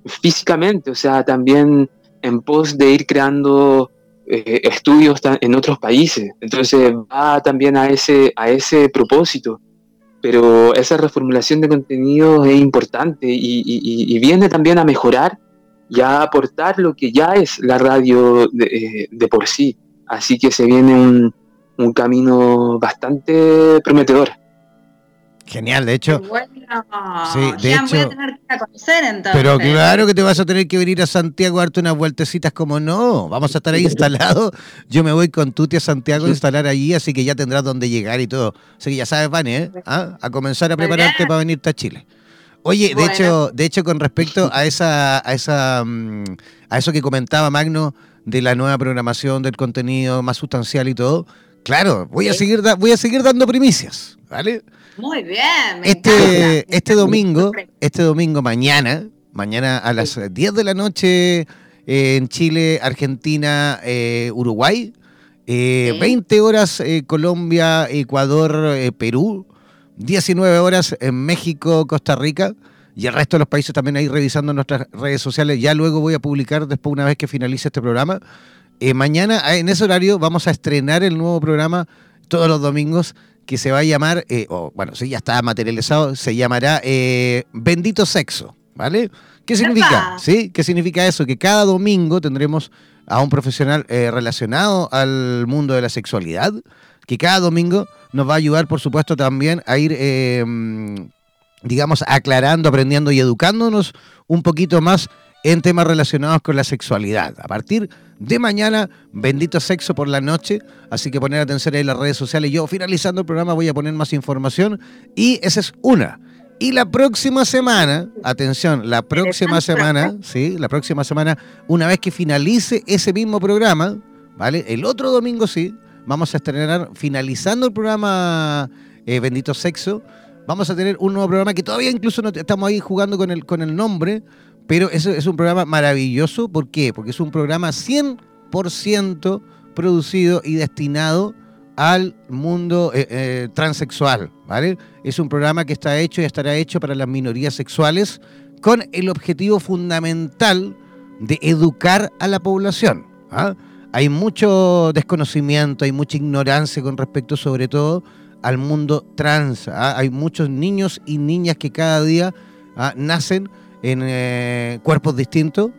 físicamente, o sea, también en pos de ir creando eh, estudios en otros países. Entonces va también a ese, a ese propósito. Pero esa reformulación de contenido es importante y, viene también a mejorar y a aportar lo que ya es la radio de, de por sí. Así que se viene un, un camino bastante prometedor. Genial, de hecho. Bueno, sí, de hecho, voy a tener que conocer entonces. Pero claro que te vas a tener que venir a Santiago a darte unas vueltecitas como no. Vamos a estar ahí instalados. Yo me voy con Tuti a Santiago a instalar allí, así que ya tendrás dónde llegar y todo. Así que ya sabes, Vani, ¿eh? ¿Ah? A comenzar a prepararte para venirte a Chile. Oye, de hecho, de hecho, con respecto a esa, a esa, mm, a eso que comentaba Magno de la nueva programación del contenido más sustancial y todo, claro, voy a seguir, voy a seguir dando primicias, ¿vale? Muy bien. Me este, este domingo, este domingo mañana, mañana a las 10 de la noche eh, en Chile, Argentina, eh, Uruguay, 20 eh, horas Colombia, Ecuador, Perú, 19 horas en México, Costa Rica y el resto de los países también ahí revisando nuestras redes sociales. Ya luego voy a publicar después una vez que finalice este programa. mañana en ese horario vamos a estrenar el nuevo programa todos los domingos que se va a llamar, eh, o bueno, sí, ya está materializado, se llamará eh, Bendito Sexo, ¿vale? ¿Qué significa? ¿Sí? ¿Qué significa eso? Que cada domingo tendremos a un profesional eh, relacionado al mundo de la sexualidad, que cada domingo nos va a ayudar, por supuesto, también a ir, digamos, aclarando, aprendiendo y educándonos un poquito más en temas relacionados con la sexualidad. A partir de mañana, bendito sexo por la noche, así que poner atención ahí en las redes sociales. Yo finalizando el programa voy a poner más información y esa es una. Y la próxima semana, atención, la próxima semana, sí, la próxima semana, una vez que finalice ese mismo programa, ¿vale? El otro domingo sí, vamos a estrenar, finalizando el programa eh, Bendito Sexo, vamos a tener un nuevo programa que todavía incluso no estamos ahí jugando con el, con el nombre, pero es, es un programa maravilloso. ¿Por qué? Porque es un programa 100% producido y destinado al mundo eh, eh, transexual, ¿vale? Es un programa que está hecho y estará hecho para las minorías sexuales con el objetivo fundamental de educar a la población. ¿ah? Hay mucho desconocimiento, hay mucha ignorancia con respecto sobre todo al mundo trans. ¿ah? Hay muchos niños y niñas que cada día ¿ah? nacen en eh, cuerpos distintos.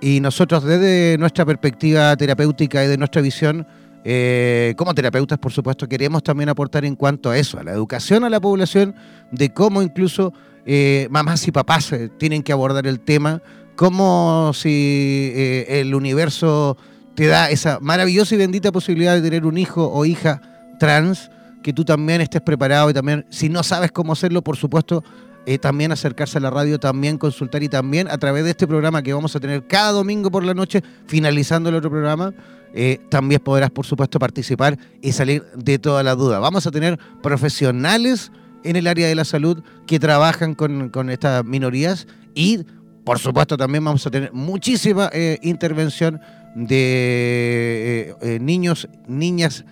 Y nosotros desde nuestra perspectiva terapéutica y de nuestra visión eh, como terapeutas, por supuesto, queremos también aportar en cuanto a eso, a la educación a la población, de cómo incluso eh, mamás y papás tienen que abordar el tema, como si el universo te da esa maravillosa y bendita posibilidad de tener un hijo o hija trans, que tú también estés preparado y también, si no sabes cómo hacerlo, por supuesto, eh, también acercarse a la radio, también consultar y también a través de este programa que vamos a tener cada domingo por la noche, finalizando el otro programa, eh, también podrás, por supuesto, participar y salir de toda la duda. Vamos a tener profesionales en el área de la salud que trabajan con, estas minorías y, por supuesto, también vamos a tener muchísima eh, intervención de niños, niñas,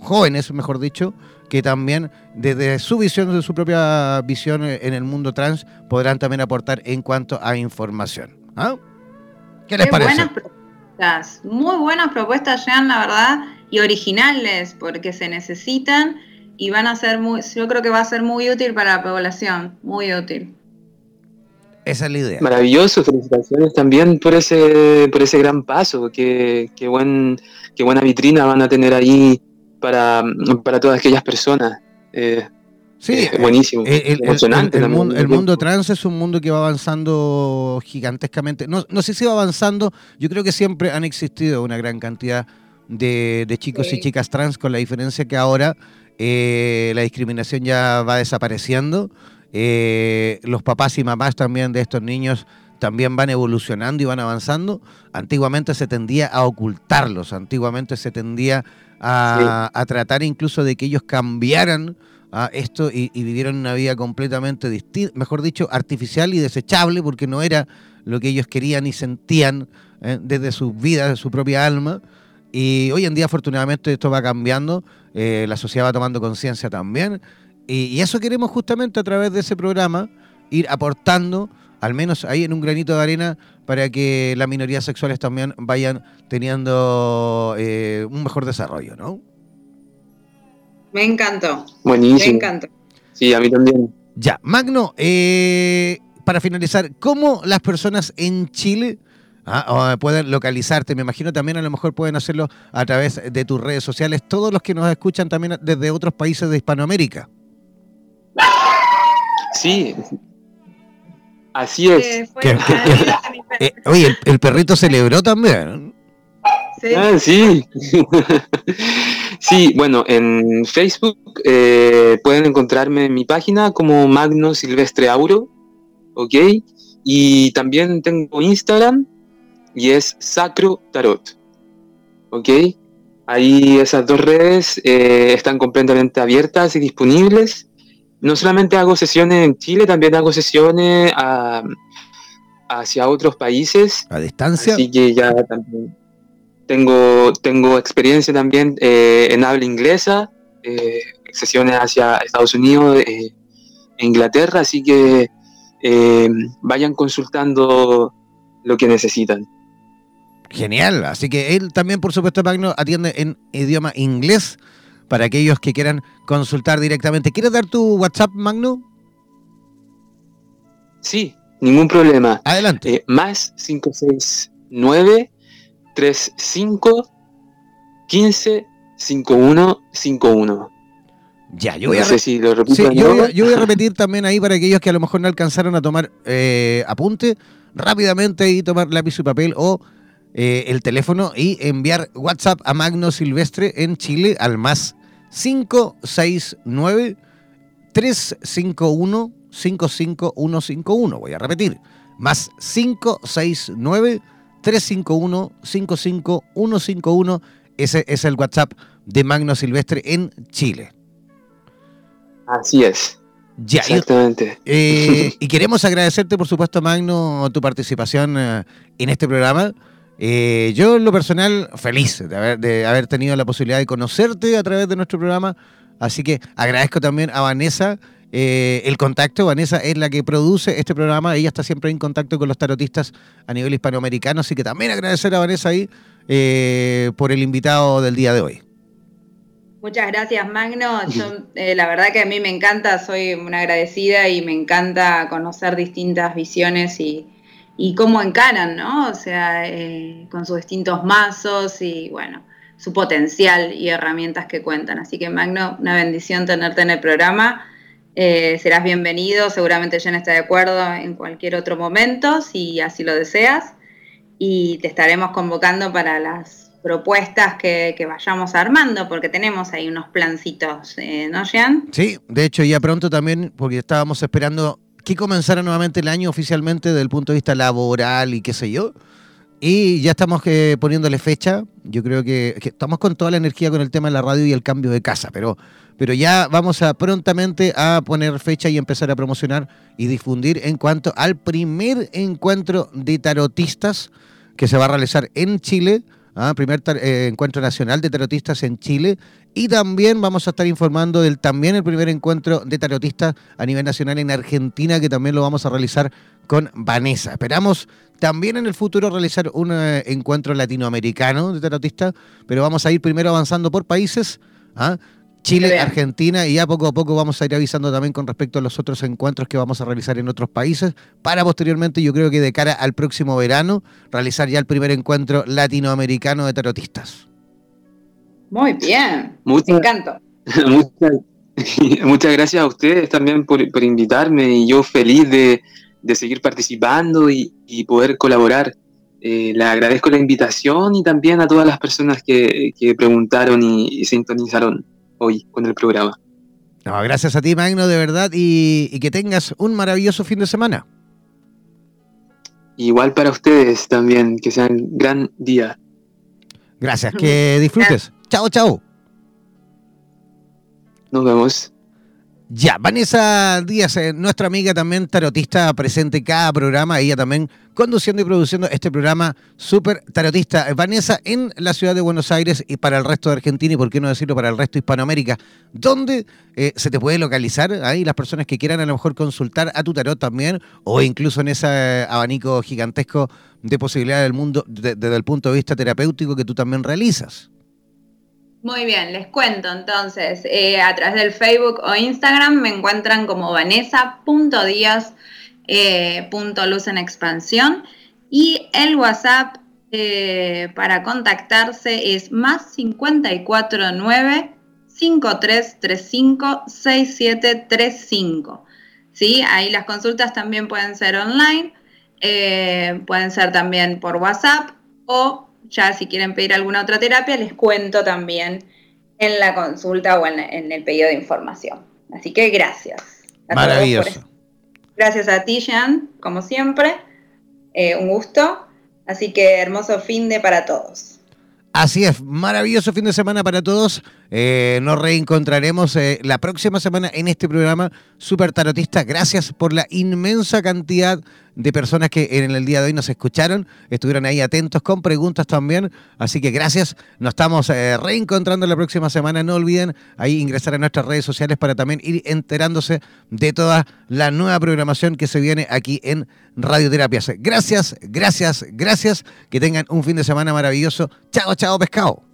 jóvenes, mejor dicho, que también desde su visión, desde su propia visión en el mundo trans, podrán también aportar en cuanto a información. ¿Ah? ¿Qué les parece? Buenas propuestas, muy buenas propuestas, Jean, la verdad, y originales, porque se necesitan y van a ser muy, yo creo que va a ser muy útil para la población, muy útil. Esa es la idea. Maravilloso, felicitaciones también por ese, por ese gran paso, qué, qué, buen, qué buena vitrina van a tener ahí para, para todas aquellas personas. Eh, sí, buenísimo. El, emocionante el, mundo, trans es un mundo que va avanzando gigantescamente. No, no sé si va avanzando, yo creo que siempre han existido una gran cantidad de, chicos y chicas trans, con la diferencia que ahora eh, la discriminación ya va desapareciendo. Eh, los papás y mamás también de estos niños también van evolucionando y van avanzando. Antiguamente se tendía a ocultarlos, antiguamente se tendía a, tratar incluso de que ellos cambiaran a esto y, vivieran una vida completamente distinta, mejor dicho, artificial y desechable, porque no era lo que ellos querían y sentían ¿eh? desde sus vidas, de su propia alma. Y hoy en día, afortunadamente, esto va cambiando, eh, la sociedad va tomando conciencia también. Y, y, eso queremos justamente a través de ese programa, ir aportando al menos ahí en un granito de arena para que las minorías sexuales también vayan teniendo eh, un mejor desarrollo, ¿no? Me encantó. Buenísimo. Me encantó. Sí, a mí también. Ya, Magno, eh, para finalizar, ¿cómo las personas en Chile ah, pueden localizarte? Me imagino también a lo mejor pueden hacerlo a través de tus redes sociales, todos los que nos escuchan también desde otros países de Hispanoamérica. Sí, así es. Eh, oye, el, perrito celebró también. Sí. Ah, sí. sí, bueno, en Facebook eh, pueden encontrarme en mi página como Magno Silvestre Auro, ¿ok? Y también tengo Instagram y es Sacro Tarot, ¿ok? Ahí esas dos redes eh, están completamente abiertas y disponibles no solamente hago sesiones en Chile, también hago sesiones hacia otros países. ¿A distancia? Así que ya también tengo, tengo experiencia también eh, en habla inglesa, eh, sesiones hacia Estados Unidos, eh, Inglaterra, así que vayan consultando lo que necesitan. Genial, así que él también, por supuesto, Magno, atiende en idioma inglés para aquellos que quieran consultar directamente. ¿Quieres dar tu WhatsApp, Magno? Sí, ningún problema. Adelante. Eh, más 569 35 15 5151. Ya, yo voy, a sí, yo, voy a, repetir también ahí para aquellos que a lo mejor no alcanzaron a tomar eh, apunte rápidamente y tomar lápiz y papel o eh, el teléfono y enviar WhatsApp a Magno Silvestre en Chile al más 569 351 55151. Voy a repetir. Más 569 351 55151. Ese es el WhatsApp de Magno Silvestre en Chile. Así es. Ya, Exactamente. Eh, y queremos agradecerte, por supuesto, Magno, tu participación eh, en este programa. Eh, yo en lo personal feliz de haber, de haber tenido la posibilidad de conocerte a través de nuestro programa, así que agradezco también a Vanessa eh, el contacto. Vanessa es la que produce este programa, ella está siempre en contacto con los tarotistas a nivel hispanoamericano, así que también agradecer a Vanessa ahí eh, por el invitado del día de hoy. Muchas gracias, Magno. la verdad que a mí me encanta, soy una agradecida y me encanta conocer distintas visiones y, y cómo encaran, ¿no? O sea, eh, con sus distintos mazos y bueno, su potencial y herramientas que cuentan. Así que Magno, una bendición tenerte en el programa. Eh, serás bienvenido, seguramente Jen está de acuerdo en cualquier otro momento, si así lo deseas. Y te estaremos convocando para las propuestas que, vayamos armando, porque tenemos ahí unos plancitos, eh, ¿no, Jean? Sí, de hecho ya pronto también, porque estábamos esperando que comenzara nuevamente el año oficialmente desde el punto de vista laboral y qué sé yo. Y ya estamos eh, poniéndole fecha. Yo creo que, estamos con toda la energía con el tema de la radio y el cambio de casa, pero, pero ya vamos a prontamente a poner fecha y empezar a promocionar y difundir en cuanto al primer encuentro de tarotistas que se va a realizar en Chile ¿ah? primer eh, encuentro nacional de tarotistas en Chile. Y también vamos a estar informando del también el primer encuentro de tarotistas a nivel nacional en Argentina, que también lo vamos a realizar con Vanessa. Esperamos también en el futuro realizar un eh, encuentro latinoamericano de tarotistas, pero vamos a ir primero avanzando por países. ¿ah? Chile, Argentina y ya poco a poco vamos a ir avisando también con respecto a los otros encuentros que vamos a realizar en otros países para posteriormente, yo creo que de cara al próximo verano, realizar ya el primer encuentro latinoamericano de tarotistas. Muy bien, muchas, me encanta. Muchas, gracias a ustedes también por, invitarme y yo feliz de, seguir participando y, poder colaborar. Eh, le agradezco la invitación y también a todas las personas que, preguntaron y sintonizaron hoy con el programa. gracias a ti, Magno, de verdad, y, que tengas un maravilloso fin de semana. Igual para ustedes también, que sean gran día. Gracias, que disfrutes. Chao, chao. Nos vemos. Ya, Vanessa Díaz, eh, nuestra amiga también tarotista presente cada programa, ella también conduciendo y produciendo este programa súper tarotista. Eh, Vanessa, en la ciudad de Buenos Aires y para el resto de Argentina y por qué no decirlo para el resto de Hispanoamérica, ¿dónde eh, se te puede localizar? Ahí las personas que quieran a lo mejor consultar a tu tarot también o incluso en ese abanico gigantesco de posibilidades del mundo desde el punto de vista terapéutico que tú también realizas. Muy bien, les cuento entonces. Eh, a través del Facebook o Instagram me encuentran como vanessa.díaz.luz eh, en expansión y el WhatsApp eh, para contactarse es más 549 5335 6735. ¿Sí? Ahí las consultas también pueden ser online, pueden ser también por WhatsApp o ya si quieren pedir alguna otra terapia, les cuento también en la consulta o en, el pedido de información. Así que gracias. Maravilloso. Gracias a ti, Jean, como siempre. Eh, un gusto. Así que hermoso fin de para todos. Así es, maravilloso fin de semana para todos. Eh, nos reencontraremos eh, la próxima semana en este programa Super Tarotista. Gracias por la inmensa cantidad de personas que en el día de hoy nos escucharon, estuvieron ahí atentos con preguntas también. Así que gracias. Nos estamos eh, reencontrando la próxima semana. No olviden ahí ingresar a nuestras redes sociales para también ir enterándose de toda la nueva programación que se viene aquí en Radioterapias. Gracias, gracias, gracias. Que tengan un fin de semana maravilloso. Chao, chao, pescado.